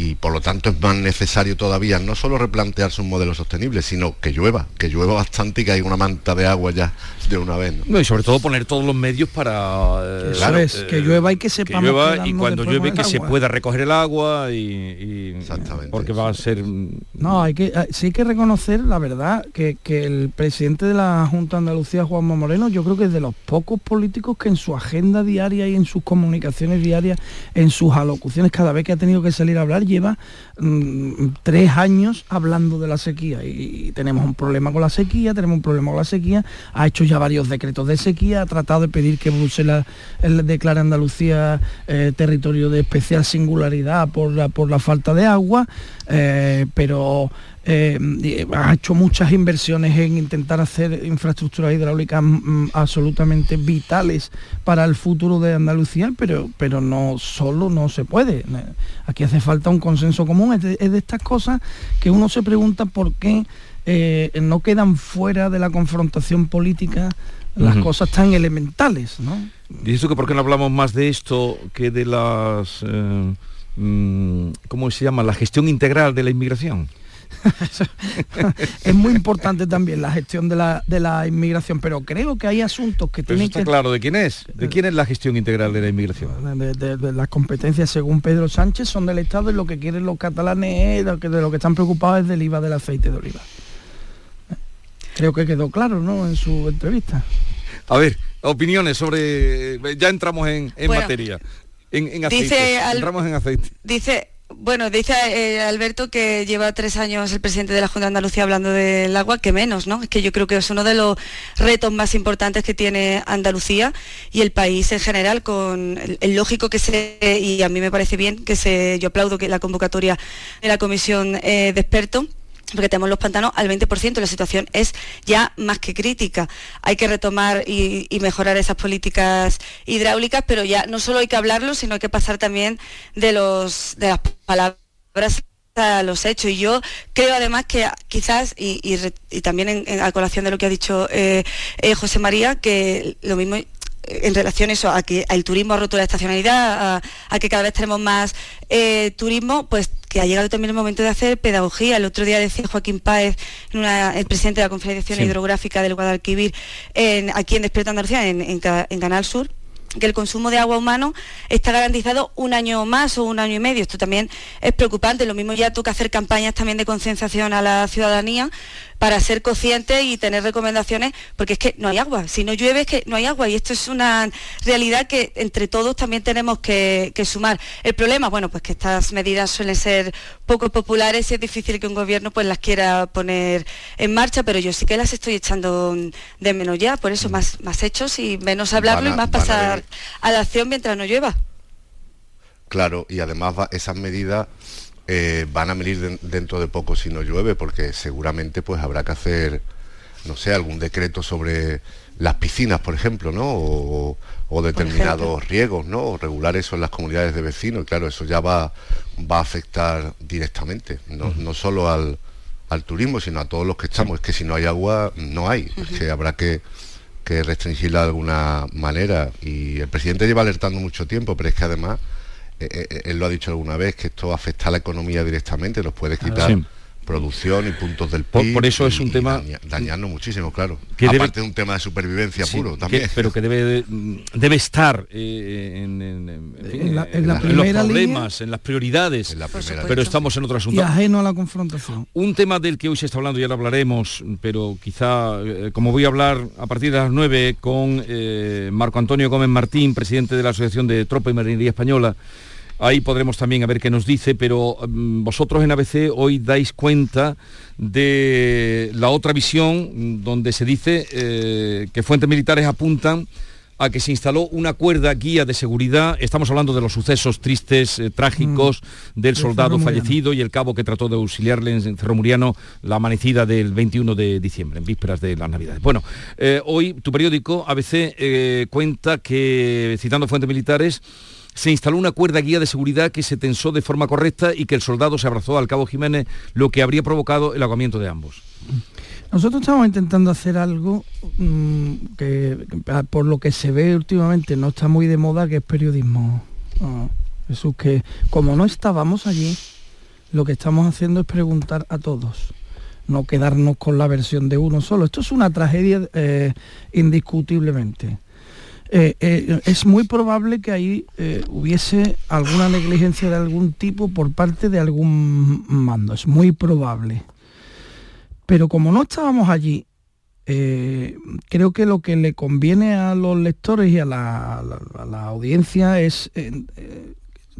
S40: y por lo tanto es más necesario todavía no solo replantearse un modelo sostenible, sino que llueva, que llueva bastante y que haya una manta de agua ya de una vez.
S1: ¿no? y sobre todo poner todos los medios para...
S39: Eh, eh, que llueva y que sepamos
S1: que llueva y cuando llueve que se pueda recoger el agua y... Exactamente. Porque va a ser...
S39: No, hay que, sí hay que reconocer la verdad que, que el presidente de la Junta de Andalucía, Juanma Moreno, yo creo que es de los pocos políticos que en su agenda diaria y en sus comunicaciones diarias, en sus alocuciones, cada vez que ha tenido que salir a hablar, lleva mm, tres años hablando de la sequía. Y, tenemos un problema con la sequía, tenemos un problema con la sequía, ha hecho ya varios decretos de sequía, ha tratado de pedir que Bruselas declare Andalucía eh, territorio de especial singularidad por la, por la falta de agua, eh, pero eh, ha hecho muchas inversiones en intentar hacer infraestructuras hidráulicas mm, absolutamente vitales para el futuro de Andalucía, pero, pero no solo no se puede. Aquí hace falta un consenso común. Es de, estas cosas que uno se pregunta por qué eh, no quedan fuera de la confrontación política las cosas tan elementales, ¿no?
S1: Dices tú que por qué no hablamos más de esto que de las... Eh, mm, ¿Cómo se llama? La gestión integral de la inmigración.
S39: es muy importante también la gestión de la, inmigración, pero creo que hay asuntos que tienen
S1: está claro de quién es. ¿De quién es la gestión integral de la inmigración?
S39: De, las competencias, según Pedro Sánchez, son del Estado y lo que quieren los catalanes de lo que están preocupados es del IVA del aceite de oliva. Creo que quedó claro, ¿no? En su entrevista.
S1: A ver, opiniones sobre... Ya entramos en, materia. En, aceite. Dice entramos en aceite.
S38: Dice bueno, dice eh, Alberto que lleva tres años el presidente de la Junta de Andalucía hablando del agua, que menos, ¿no? Es que yo creo que es uno de los retos más importantes que tiene Andalucía y el país en general, con el, lógico que se, y a mí me parece bien que se, yo aplaudo que la convocatoria de la comisión eh, de expertos porque tenemos los pantanos al 20%, la situación es ya más que crítica. Hay que retomar y, mejorar esas políticas hidráulicas, pero ya no solo hay que hablarlo, sino hay que pasar también de, los, de las palabras a los hechos. Y yo creo además que quizás, y, también en, a colación de lo que ha dicho eh, eh, José María, que lo mismo en relación a eso, a que el turismo ha roto la estacionalidad, a, que cada vez tenemos más eh, turismo, pues que ha llegado también el momento de hacer pedagogía. El otro día decía Joaquín Páez, el presidente de la Confederación Hidrográfica del Guadalquivir, en, aquí en Despierta Andalucía, en, Canal Sur, que el consumo de agua humano está garantizado un año más o un año y medio. Esto también es preocupante. Lo mismo ya toca hacer campañas también de concienciación a la ciudadanía para ser conscientes y tener recomendaciones, porque es que no hay agua. Si no llueve es que no hay agua y esto es una realidad que entre todos también tenemos que, sumar. El problema, bueno, pues que estas medidas suelen ser poco populares y es difícil que un gobierno pues las quiera poner en marcha, pero yo sí que las estoy echando de menos ya, por eso más, más hechos y menos hablarlo y más pasar a, la acción mientras no llueva.
S40: Claro, y además esas medidas eh, van a venir dentro de poco si no llueve, porque seguramente pues habrá que hacer, no sé, algún decreto sobre las piscinas, por ejemplo, ¿no? O, determinados riegos, ¿no? O regular eso en las comunidades de vecinos. claro, eso ya va, va a afectar directamente, no, solo al, turismo, sino a todos los que estamos. Es que si no hay agua, no hay. Es que habrá que, que restringirla de alguna manera. Y el presidente lleva alertando mucho tiempo, pero es que además él lo ha dicho alguna vez, que esto afecta a la economía directamente, nos puede quitar producción y puntos del PIB.
S1: Por, eso es un tema...
S40: dañarnos muchísimo, claro. Que Aparte de un tema de supervivencia puro también.
S1: pero que debe, debe estar eh, en, los problemas, en las prioridades. pero estamos en otro asunto.
S39: Y ajeno a la confrontación.
S1: Un tema del que hoy se está hablando, ya lo hablaremos, pero quizá, como voy a hablar a partir de las 9 con Marco Antonio Gómez Martín, presidente de la Asociación de Tropa y Marinería Española, Ahí podremos también a ver qué nos dice, pero mm, vosotros en ABC hoy dais cuenta de la otra visión donde se dice eh, que fuentes militares apuntan a que se instaló una cuerda guía de seguridad. Estamos hablando de los sucesos tristes, eh, trágicos, mm. del soldado fallecido y el cabo que trató de auxiliarle en Cerro Muriano la amanecida del 21 de diciembre, en vísperas de las Navidades. Bueno, eh, hoy tu periódico ABC cuenta que, citando fuentes militares, se instaló una cuerda guía de seguridad que se tensó de forma correcta y que el soldado se abrazó al cabo Jiménez, lo que habría provocado el ahogamiento de ambos.
S39: Nosotros estamos intentando hacer algo mm, que, por lo que se ve últimamente no está muy de moda, que es periodismo. Eso que como no estábamos allí, lo que estamos haciendo es preguntar a todos, no quedarnos con la versión de uno solo. Esto es una tragedia eh, indiscutiblemente. Eh, eh, es muy probable que ahí eh, hubiese alguna negligencia de algún tipo por parte de algún mando, es muy probable. Pero como no estábamos allí, creo que lo que le conviene a los lectores y a la audiencia es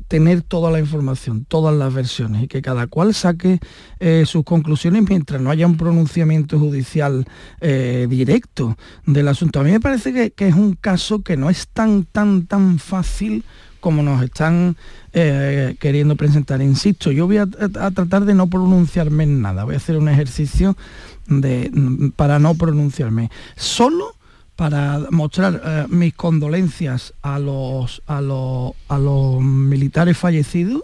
S39: tener toda la información, todas las versiones y que cada cual saque eh, sus conclusiones mientras no haya un pronunciamiento judicial eh, directo del asunto. A mí me parece que, es un caso que no es tan, tan, tan fácil como nos están eh, queriendo presentar. Insisto, yo voy a, tratar de no pronunciarme en nada, voy a hacer un ejercicio de, para no pronunciarme. Solo para mostrar eh, mis condolencias a los, a los, a los militares fallecidos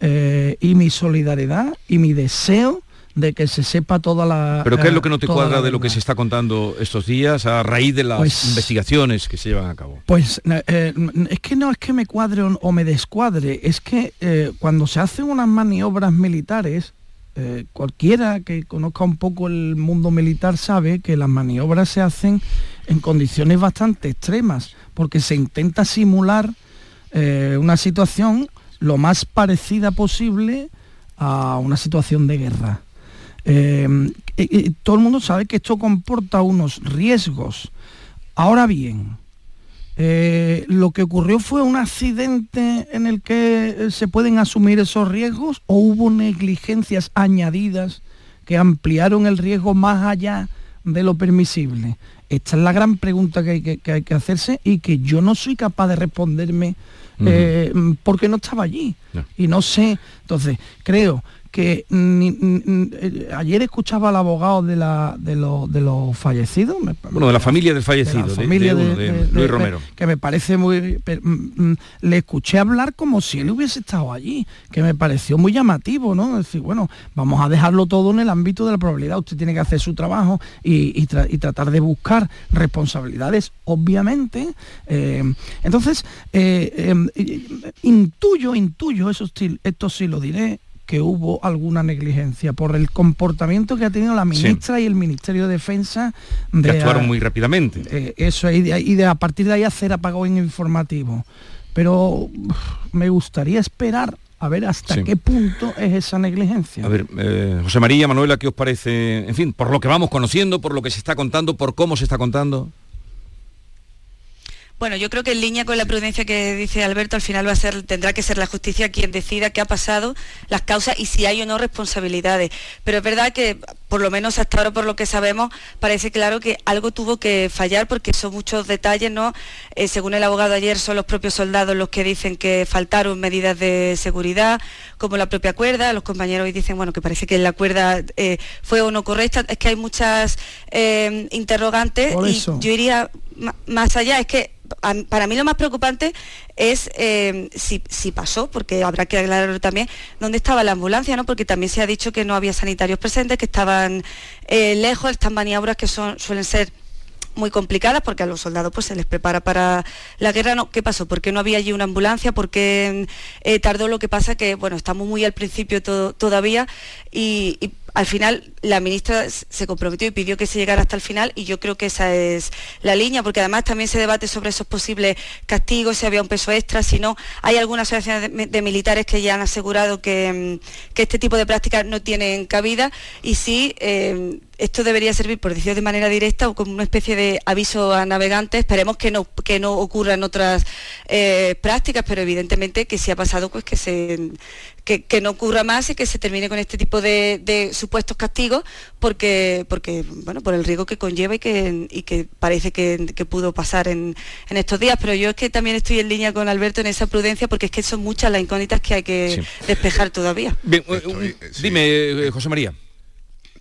S39: eh, y mi solidaridad y mi deseo de que se sepa toda la...
S1: ¿Pero qué es lo que no te cuadra de lo que se está contando estos días a raíz de las
S39: pues
S1: investigaciones que se llevan a cabo?
S39: Pues eh, es que no es que me cuadre o, me descuadre, es que eh, cuando se hacen unas maniobras militares, eh, cualquiera que conozca un poco el mundo militar sabe que las maniobras se hacen en condiciones bastante extremas, porque se intenta simular una situación lo más parecida posible a una situación de guerra. Eh, todo el mundo sabe que esto comporta unos riesgos. Ahora bien, eh, lo que ocurrió fue un accidente en el que se pueden asumir esos riesgos o hubo negligencias añadidas que ampliaron el riesgo más allá de lo permisible. Esta es la gran pregunta que hay que, hacerse y que yo no soy capaz de responderme eh, porque no estaba allí. Y no sé. Entonces, creo que eh, ayer escuchaba al abogado de, la, de, los fallecidos.
S1: bueno, de la familia del fallecido, de, familia de, Luis Romero.
S39: Que me parece muy... Mm, mm, le escuché hablar como si él hubiese estado allí, que me pareció muy llamativo, ¿no? decir, bueno, vamos a dejarlo todo en el ámbito de la probabilidad. Usted tiene que hacer su trabajo y, tratar de buscar responsabilidades, obviamente. Eh, entonces, eh, intuyo, intuyo, eso esto sí lo diré, que hubo alguna negligencia por el comportamiento que ha tenido la ministra y el Ministerio de Defensa.
S1: De, actuaron muy rápidamente.
S39: Eh, eso, y, de, a partir de ahí hacer apagón informativo. Pero me gustaría esperar a ver hasta qué punto es esa negligencia.
S1: A ver, eh, José María, Manuela, ¿qué os parece? En fin, por lo que vamos conociendo, por lo que se está contando, por cómo se está contando.
S38: Bueno, yo creo que en línea con la prudencia que dice Alberto, al final va a ser, tendrá que ser la justicia quien decida qué ha pasado, las causas y si hay o no responsabilidades. Pero es verdad que, por lo menos hasta ahora, por lo que sabemos, parece claro que algo tuvo que fallar porque son muchos detalles, ¿no? Eh, según el abogado ayer, son los propios soldados los que dicen que faltaron medidas de seguridad, como la propia cuerda. Los compañeros hoy dicen, bueno, que parece que la cuerda eh, fue o no correcta. Es que hay muchas eh, interrogantes y yo iría más allá. Es que para mí lo más preocupante es eh, si, pasó, porque habrá que aclararlo también, dónde estaba la ambulancia, ¿no? Porque también se ha dicho que no había sanitarios presentes, que estaban eh, lejos, estas maniobras que son, suelen ser muy complicadas porque a los soldados pues se les prepara para la guerra. No, ¿Qué pasó? ¿Por qué no había allí una ambulancia? ¿Por qué eh, tardó? Lo que pasa que, bueno, estamos muy al principio todavía y al final la ministra se comprometió y pidió que se llegara hasta el final y yo creo que esa es la línea, porque además también se debate sobre esos posibles castigos, si había un peso extra, si no. Hay algunas asociaciones de, militares que ya han asegurado que, mm, este tipo de prácticas no tienen cabida y sí, eh, esto debería servir, por decirlo de manera directa, o como una especie de aviso a navegantes. Esperemos que no, que no ocurran otras eh, prácticas, pero evidentemente que si ha pasado, pues que se, que, no ocurra más y que se termine con este tipo de, supuestos castigos porque, porque, bueno, por el riesgo que conlleva y que, que parece que, pudo pasar en, estos días. Pero yo es que también estoy en línea con Alberto en esa prudencia porque es que son muchas las incógnitas que hay que despejar todavía.
S1: Bien, eh, dime, eh, José María.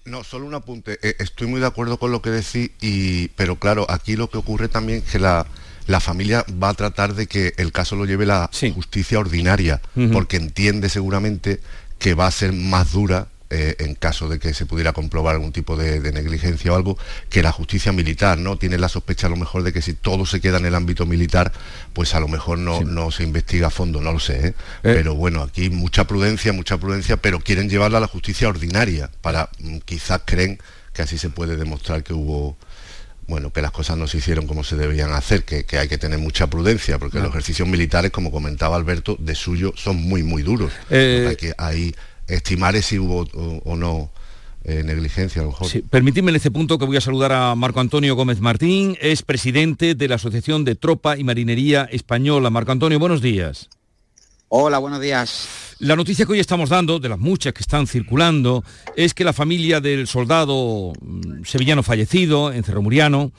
S40: No, solo un apunte. Eh, estoy muy de acuerdo con lo que decís, y, pero claro, aquí lo que ocurre también es que la, la familia va a tratar de que el caso lo lleve la justicia ordinaria, porque entiende seguramente que va a ser más dura eh, en caso de que se pudiera comprobar algún tipo de, negligencia o algo, que la justicia militar, ¿no? Tiene la sospecha a lo mejor de que si todo se queda en el ámbito militar, pues a lo mejor no, no se investiga a fondo, no lo sé, ¿eh? Eh. Pero bueno, aquí mucha prudencia, mucha prudencia, pero quieren llevarla a la justicia ordinaria, para mm, quizás creen que así se puede demostrar que hubo bueno, que las cosas no se hicieron como se debían hacer, que, hay que tener mucha prudencia, porque los ejercicios militares, como comentaba Alberto, de suyo son muy, muy duros. Eh, hay que ahí estimar si hubo o, no eh, negligencia a lo mejor.
S1: permitidme en este punto que voy a saludar a Marco Antonio Gómez Martín, es presidente de la Asociación de Tropa y Marinería Española. Marco Antonio, buenos días.
S41: Hola, buenos días.
S1: La noticia que hoy estamos dando, de las muchas que están circulando, es que la familia del soldado mm, sevillano fallecido en Cerro Muriano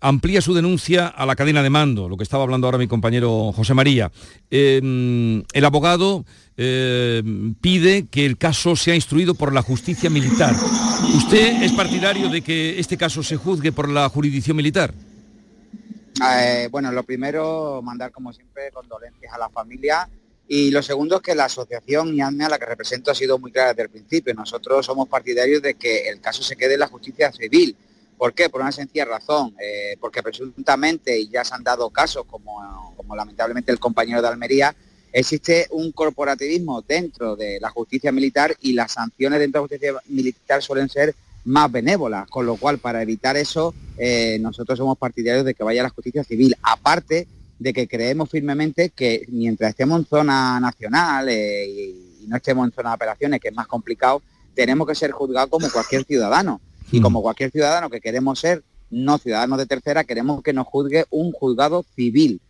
S1: amplía su denuncia a la cadena de mando, lo que estaba hablando ahora mi compañero José María. el abogado pide que el caso sea instruido por la justicia militar. ¿Usted es partidario de que este caso se juzgue por la jurisdicción militar?
S41: bueno, lo primero, mandar como siempre condolencias a la familia y lo segundo es que la asociación IANME a la que represento ha sido muy clara desde el principio. Nosotros somos partidarios de que el caso se quede en la justicia civil. ¿Por qué? Por una sencilla razón. Eh, porque presuntamente, y ya se han dado casos, como, lamentablemente el compañero de Almería, existe un corporativismo dentro de la justicia militar y las sanciones dentro de la justicia militar suelen ser más benévolas, con lo cual para evitar eso eh, nosotros somos partidarios de que vaya a la justicia civil. Aparte de que creemos firmemente que mientras estemos en zona nacional eh, y, no estemos en zona de operaciones, que es más complicado, tenemos que ser juzgados como cualquier ciudadano. Y como cualquier ciudadano que queremos ser, no ciudadanos de tercera, queremos que nos juzgue un juzgado civil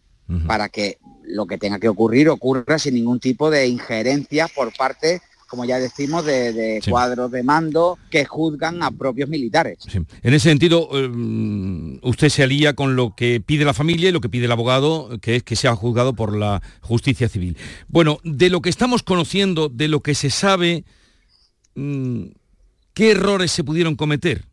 S41: para que lo que tenga que ocurrir ocurra sin ningún tipo de injerencia por parte como ya decimos, de, cuadros de mando que juzgan a propios militares.
S1: En ese sentido, em, usted se alía con lo que pide la familia y lo que pide el abogado, que es que sea juzgado por la justicia civil. Bueno, de lo que estamos conociendo, de lo que se sabe, mm, ¿qué errores se pudieron cometer?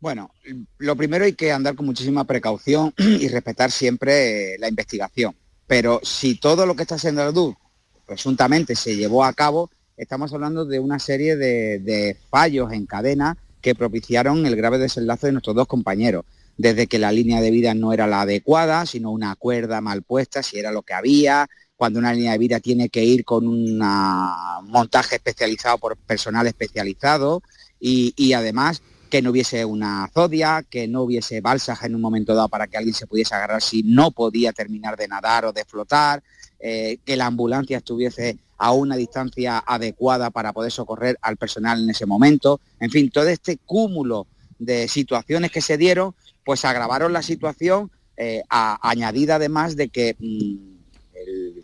S41: Bueno, lo primero hay que andar con muchísima precaución y respetar siempre la investigación. Pero si todo lo que está haciendo el DUC presuntamente se llevó a cabo, estamos hablando de una serie de, fallos en cadena que propiciaron el grave desenlace de nuestros dos compañeros desde que la línea de vida no era la adecuada, sino una cuerda mal puesta, si era lo que había, cuando una línea de vida tiene que ir con un montaje especializado por personal especializado y, además que no hubiese una zodia, que no hubiese balsas en un momento dado para que alguien se pudiese agarrar si no podía terminar de nadar o de flotar, eh, que la ambulancia estuviese a una distancia adecuada para poder socorrer al personal en ese momento. En fin, todo este cúmulo de situaciones que se dieron, pues agravaron la situación, eh, añadida además de que mm,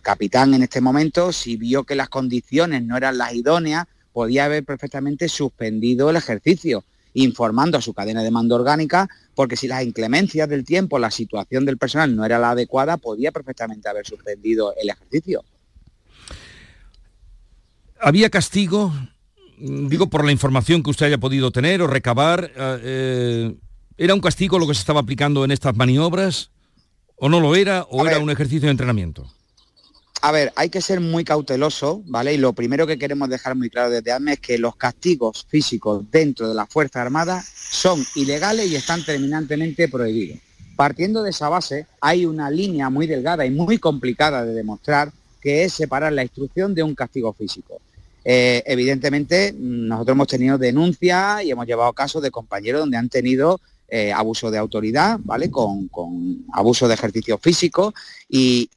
S41: capitán en este momento, si vio que las condiciones no eran las idóneas, podía haber perfectamente suspendido el ejercicio informando a su cadena de mando orgánica, porque si las inclemencias del tiempo, la situación del personal no era la adecuada, podía perfectamente haber suspendido el ejercicio.
S1: ¿Había castigo? Digo, por la información que usted haya podido tener o recabar, eh, eh, ¿era un castigo lo que se estaba aplicando en estas maniobras? ¿O no lo era? ¿O era un ejercicio de entrenamiento?
S41: A ver, hay que ser muy cauteloso, ¿vale? Y lo primero que queremos dejar muy claro desde AME es que los castigos físicos dentro de la Fuerza Armada son ilegales y están terminantemente prohibidos. Partiendo de esa base, hay una línea muy delgada y muy complicada de demostrar que es separar la instrucción de un castigo físico. Eh, evidentemente, nosotros hemos tenido denuncias y hemos llevado casos de compañeros donde han tenido eh, abuso de autoridad, ¿vale? Con, abuso de ejercicio físico y,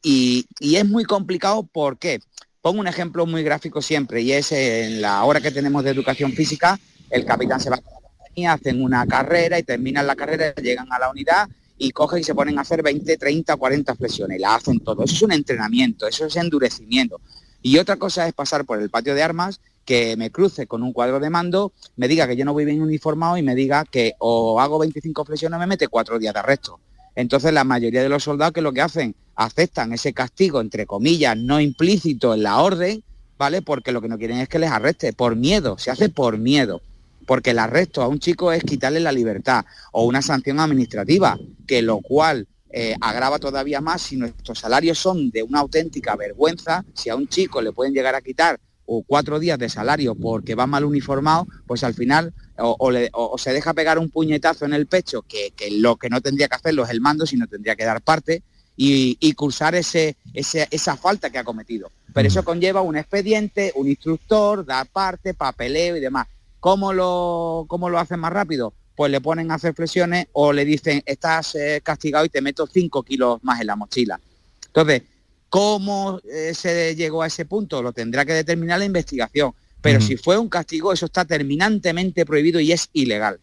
S41: es muy complicado porque, pongo un ejemplo muy gráfico siempre y es en la hora que tenemos de educación física, el capitán se va a la compañía, hacen una carrera y terminan la carrera, llegan a la unidad y cogen y se ponen a hacer 20, 30, 40 flexiones, y la hacen todo. Eso es un entrenamiento, eso es endurecimiento. Y otra cosa es pasar por el patio de armas que me cruce con un cuadro de mando, me diga que yo no voy bien uniformado y me diga que o hago 25 flexiones o me mete cuatro días de arresto. Entonces la mayoría de los soldados que lo que hacen, aceptan ese castigo, entre comillas, no implícito en la orden, ¿vale? Porque lo que no quieren es que les arreste, por miedo, se hace por miedo. Porque el arresto a un chico es quitarle la libertad o una sanción administrativa, que lo cual eh, agrava todavía más si nuestros salarios son de una auténtica vergüenza, si a un chico le pueden llegar a quitar o cuatro días de salario porque va mal uniformado, pues al final o, se deja pegar un puñetazo en el pecho, que, lo que no tendría que hacerlo es el mando, sino tendría que dar parte y, cursar ese, esa falta que ha cometido. Pero eso conlleva un expediente, un instructor, dar parte, papeleo y demás. ¿Cómo lo, cómo lo hacen más rápido? Pues le ponen a hacer flexiones o le dicen, estás eh, castigado y te meto cinco kilos más en la mochila. Entonces, ¿Cómo eh, se llegó a ese punto? Lo tendrá que determinar la investigación. Pero si fue un castigo, eso está terminantemente prohibido y es ilegal.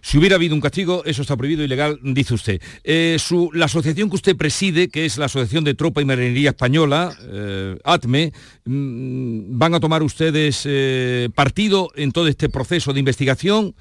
S1: Si hubiera habido un castigo, eso está prohibido, ilegal, dice usted. Eh, la asociación que usted preside, que es la Asociación de Tropa y Marinería Española, eh, ATME, mm, ¿van a tomar ustedes partido en todo este proceso de investigación?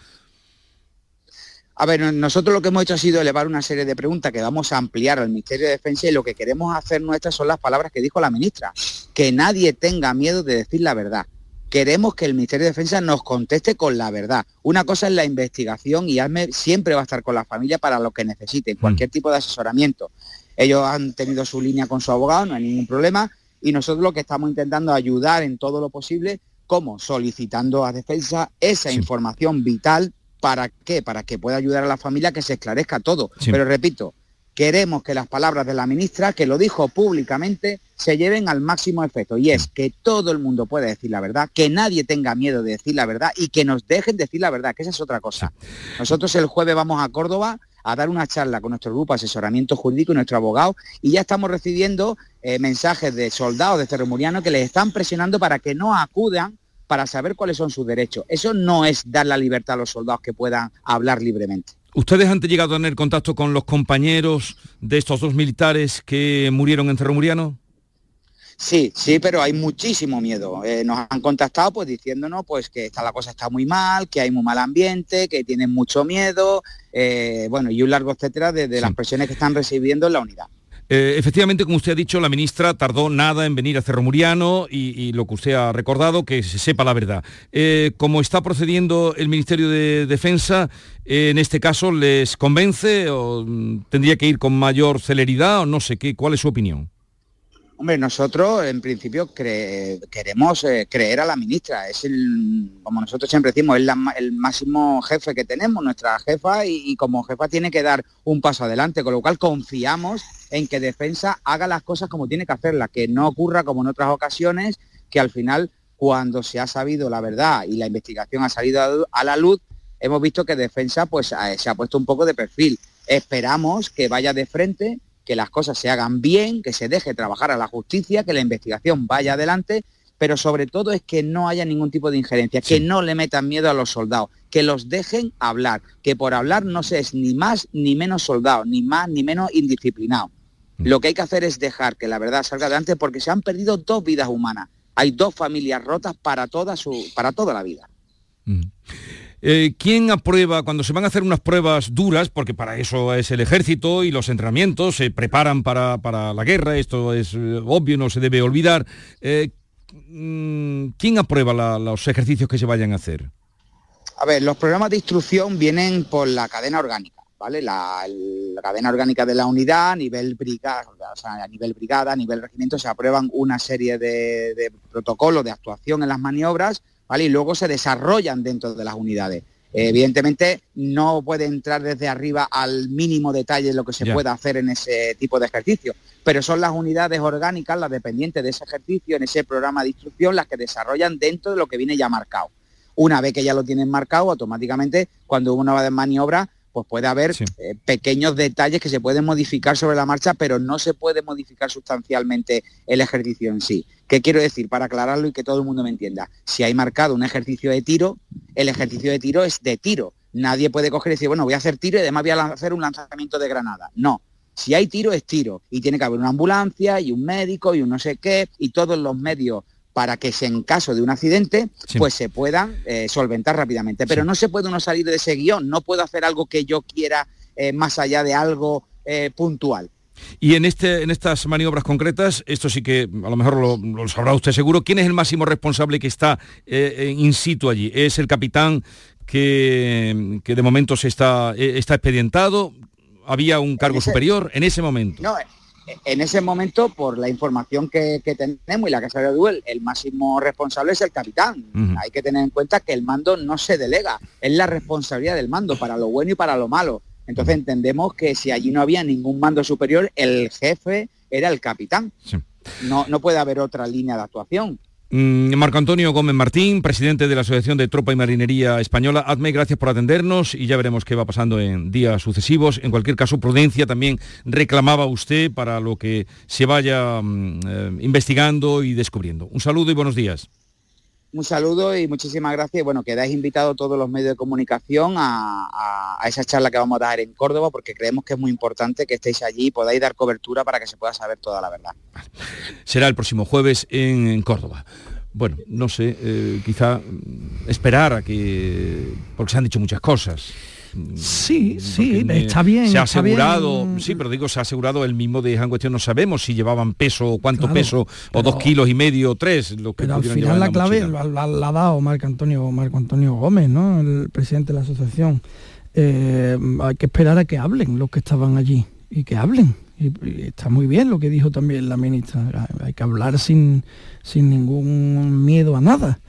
S41: A ver, nosotros lo que hemos hecho ha sido elevar una serie de preguntas que vamos a ampliar al Ministerio de Defensa y lo que queremos hacer nuestras son las palabras que dijo la ministra, que nadie tenga miedo de decir la verdad. Queremos que el Ministerio de Defensa nos conteste con la verdad. Una cosa es la investigación y ASME siempre va a estar con la familia para lo que necesiten, cualquier tipo de asesoramiento. Ellos han tenido su línea con su abogado, no hay ningún problema, y nosotros lo que estamos intentando ayudar en todo lo posible, como solicitando a Defensa esa información vital ¿Para qué? Para que pueda ayudar a la familia que se esclarezca todo. Pero repito, queremos que las palabras de la ministra, que lo dijo públicamente, se lleven al máximo efecto. Y es que todo el mundo pueda decir la verdad, que nadie tenga miedo de decir la verdad y que nos dejen decir la verdad, que esa es otra cosa. Nosotros el jueves vamos a Córdoba a dar una charla con nuestro grupo de asesoramiento jurídico y nuestro abogado y ya estamos recibiendo eh, mensajes de soldados de Cerremuriano que les están presionando para que no acudan para saber cuáles son sus derechos. Eso no es dar la libertad a los soldados que puedan hablar libremente.
S1: ¿Ustedes han llegado a tener contacto con los compañeros de estos dos militares que murieron en Cerro Muriano?
S41: Sí, sí, pero hay muchísimo miedo. Eh, nos han contactado pues diciéndonos pues que la cosa está muy mal, que hay muy mal ambiente, que tienen mucho miedo, eh, bueno, y un largo etcétera de, las presiones que están recibiendo en la unidad.
S1: Eh, efectivamente, como usted ha dicho, la ministra tardó nada en venir a Cerro Muriano y, lo que usted ha recordado, que se sepa la verdad. Eh, ¿Cómo está procediendo el Ministerio de Defensa, en este caso, ¿les convence o mm, tendría que ir con mayor celeridad o no sé qué? ¿Cuál es su opinión?
S41: Hombre, nosotros en principio queremos eh, creer a la ministra. Es el, como nosotros siempre decimos, es el máximo jefe que tenemos, nuestra jefa, y, como jefa tiene que dar un paso adelante, con lo cual confiamos en que Defensa haga las cosas como tiene que hacerlas, que no ocurra como en otras ocasiones, que al final, cuando se ha sabido la verdad y la investigación ha salido a la luz, hemos visto que Defensa pues, se ha puesto un poco de perfil. Esperamos que vaya de frente que las cosas se hagan bien, que se deje trabajar a la justicia, que la investigación vaya adelante, pero sobre todo es que no haya ningún tipo de injerencia, que no le metan miedo a los soldados, que los dejen hablar, que por hablar no se es ni más ni menos soldado, ni más ni menos indisciplinado. Mm. Lo que hay que hacer es dejar que la verdad salga adelante porque se han perdido dos vidas humanas. Hay dos familias rotas para toda, su, para toda la vida.
S1: Mm. Eh, ¿Quién aprueba cuando se van a hacer unas pruebas duras, porque para eso es el ejército y los entrenamientos, se preparan para, la guerra, esto es eh, obvio, no se debe olvidar? Eh, mm, ¿Quién aprueba los ejercicios que se vayan a hacer?
S41: A ver, los programas de instrucción vienen por la cadena orgánica, ¿vale? La, cadena orgánica de la unidad, a nivel brigada, a nivel brigada, a nivel regimiento, se aprueban una serie de protocolos de actuación en las maniobras y luego se desarrollan dentro de las unidades. Evidentemente no puede entrar desde arriba al mínimo detalle lo que se pueda hacer en ese tipo de ejercicio, pero son las unidades orgánicas, las dependientes de ese ejercicio, en ese programa de instrucción, las que desarrollan dentro de lo que viene ya marcado. Una vez que ya lo tienen marcado, automáticamente cuando uno va de maniobra, pues puede haber eh, pequeños detalles que se pueden modificar sobre la marcha, pero no se puede modificar sustancialmente el ejercicio en sí. ¿Qué quiero decir? Para aclararlo y que todo el mundo me entienda. Si hay marcado un ejercicio de tiro, el ejercicio de tiro es de tiro. Nadie puede coger y decir, bueno, voy a hacer tiro y además voy a hacer un lanzamiento de granada. No. Si hay tiro, es tiro. Y tiene que haber una ambulancia y un médico y un no sé qué y todos los medios para que en caso de un accidente pues se puedan eh, solventar rápidamente. Pero no se puede uno salir de ese guion, no puedo hacer algo que yo quiera eh, más allá de algo eh, puntual.
S1: Y en, este, en estas maniobras concretas, esto sí que a lo mejor lo, sabrá usted seguro, ¿quién es el máximo responsable que está in situ allí? ¿Es el capitán que, que de momento se está, está expedientado? ¿Había un cargo superior en ese momento?
S41: No, en ese momento, por la información que, tenemos y la que salió de Google, el máximo responsable es el capitán. Hay que tener en cuenta que el mando no se delega, es la responsabilidad del mando para lo bueno y para lo malo. Entonces entendemos que si allí no había ningún mando superior, el jefe era el capitán. No, no puede haber otra línea de actuación.
S1: Mm, Marco Antonio Gómez Martín, presidente de la Asociación de Tropa y Marinería Española. Adme, gracias por atendernos y ya veremos qué va pasando en días sucesivos. En cualquier caso, prudencia también reclamaba usted para lo que se vaya mm, eh, investigando y descubriendo. Un saludo y buenos días
S41: un saludo y muchísimas gracias. Bueno, quedáis invitados todos los medios de comunicación a, esa charla que vamos a dar en Córdoba porque creemos que es muy importante que estéis allí y podáis dar cobertura para que se pueda saber toda la verdad.
S1: Será el próximo jueves en, Córdoba. Bueno, no sé, eh, quizá esperar a que... porque se han dicho muchas cosas.
S39: Sí,
S1: mm,
S39: sí, está bien.
S1: Se ha asegurado,
S39: bien.
S1: sí, pero digo, se ha asegurado el mismo de en cuestión, no sabemos si llevaban peso, cuánto
S39: Claro,
S1: peso, o dos kilos y medio, o tres, lo que
S39: Pero al final la clave la, la- la ha dado Marco Antonio, Marco Antonio Gómez, ¿no? El presidente de la asociación. Eh, hay que esperar a que hablen los que estaban allí y que hablen. Y, y está muy bien lo que dijo también la ministra. Hay- Hay que hablar sin, sin ningún miedo a nada.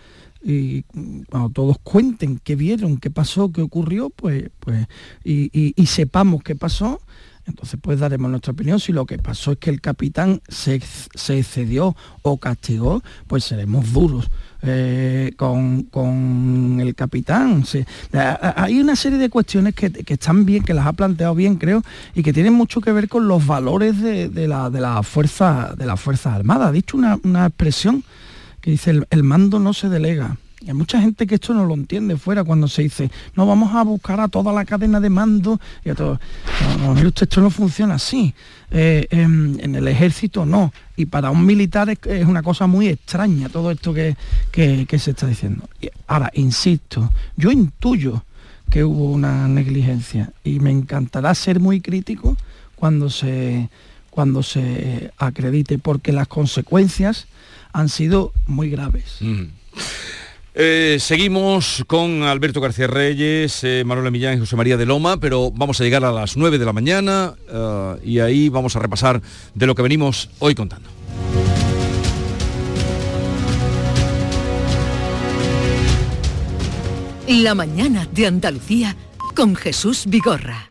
S39: Y cuando todos cuenten qué vieron, qué pasó, qué ocurrió, pues, pues y, sepamos qué pasó, entonces pues daremos nuestra opinión. Si lo que pasó es que el capitán se, se excedió o castigó, pues seremos duros eh, con, con el capitán. Sí. Hay una serie de cuestiones que, que están bien, que las ha planteado bien, creo, y que tienen mucho que ver con los valores de, de la, de la fuerza de las Fuerzas Armadas. Ha dicho una, una expresión que dice el, mando no se delega. Y hay mucha gente que esto no lo entiende fuera cuando se dice, no vamos a buscar a toda la cadena de mando y a todo. No, esto no funciona así. Eh, em, en el ejército no. Y para un militar es, una cosa muy extraña todo esto que, que- se está diciendo. Ahora, insisto, yo intuyo que hubo una negligencia y me encantará ser muy crítico cuando se cuando se acredite porque las consecuencias han sido muy graves.
S1: Eh, seguimos con Alberto García Reyes, eh, Manuela Millán y José María de Loma, pero vamos a llegar a las 9 de la mañana eh, y ahí vamos a repasar de lo que venimos hoy contando.
S23: La mañana de Andalucía con Jesús Vigorra.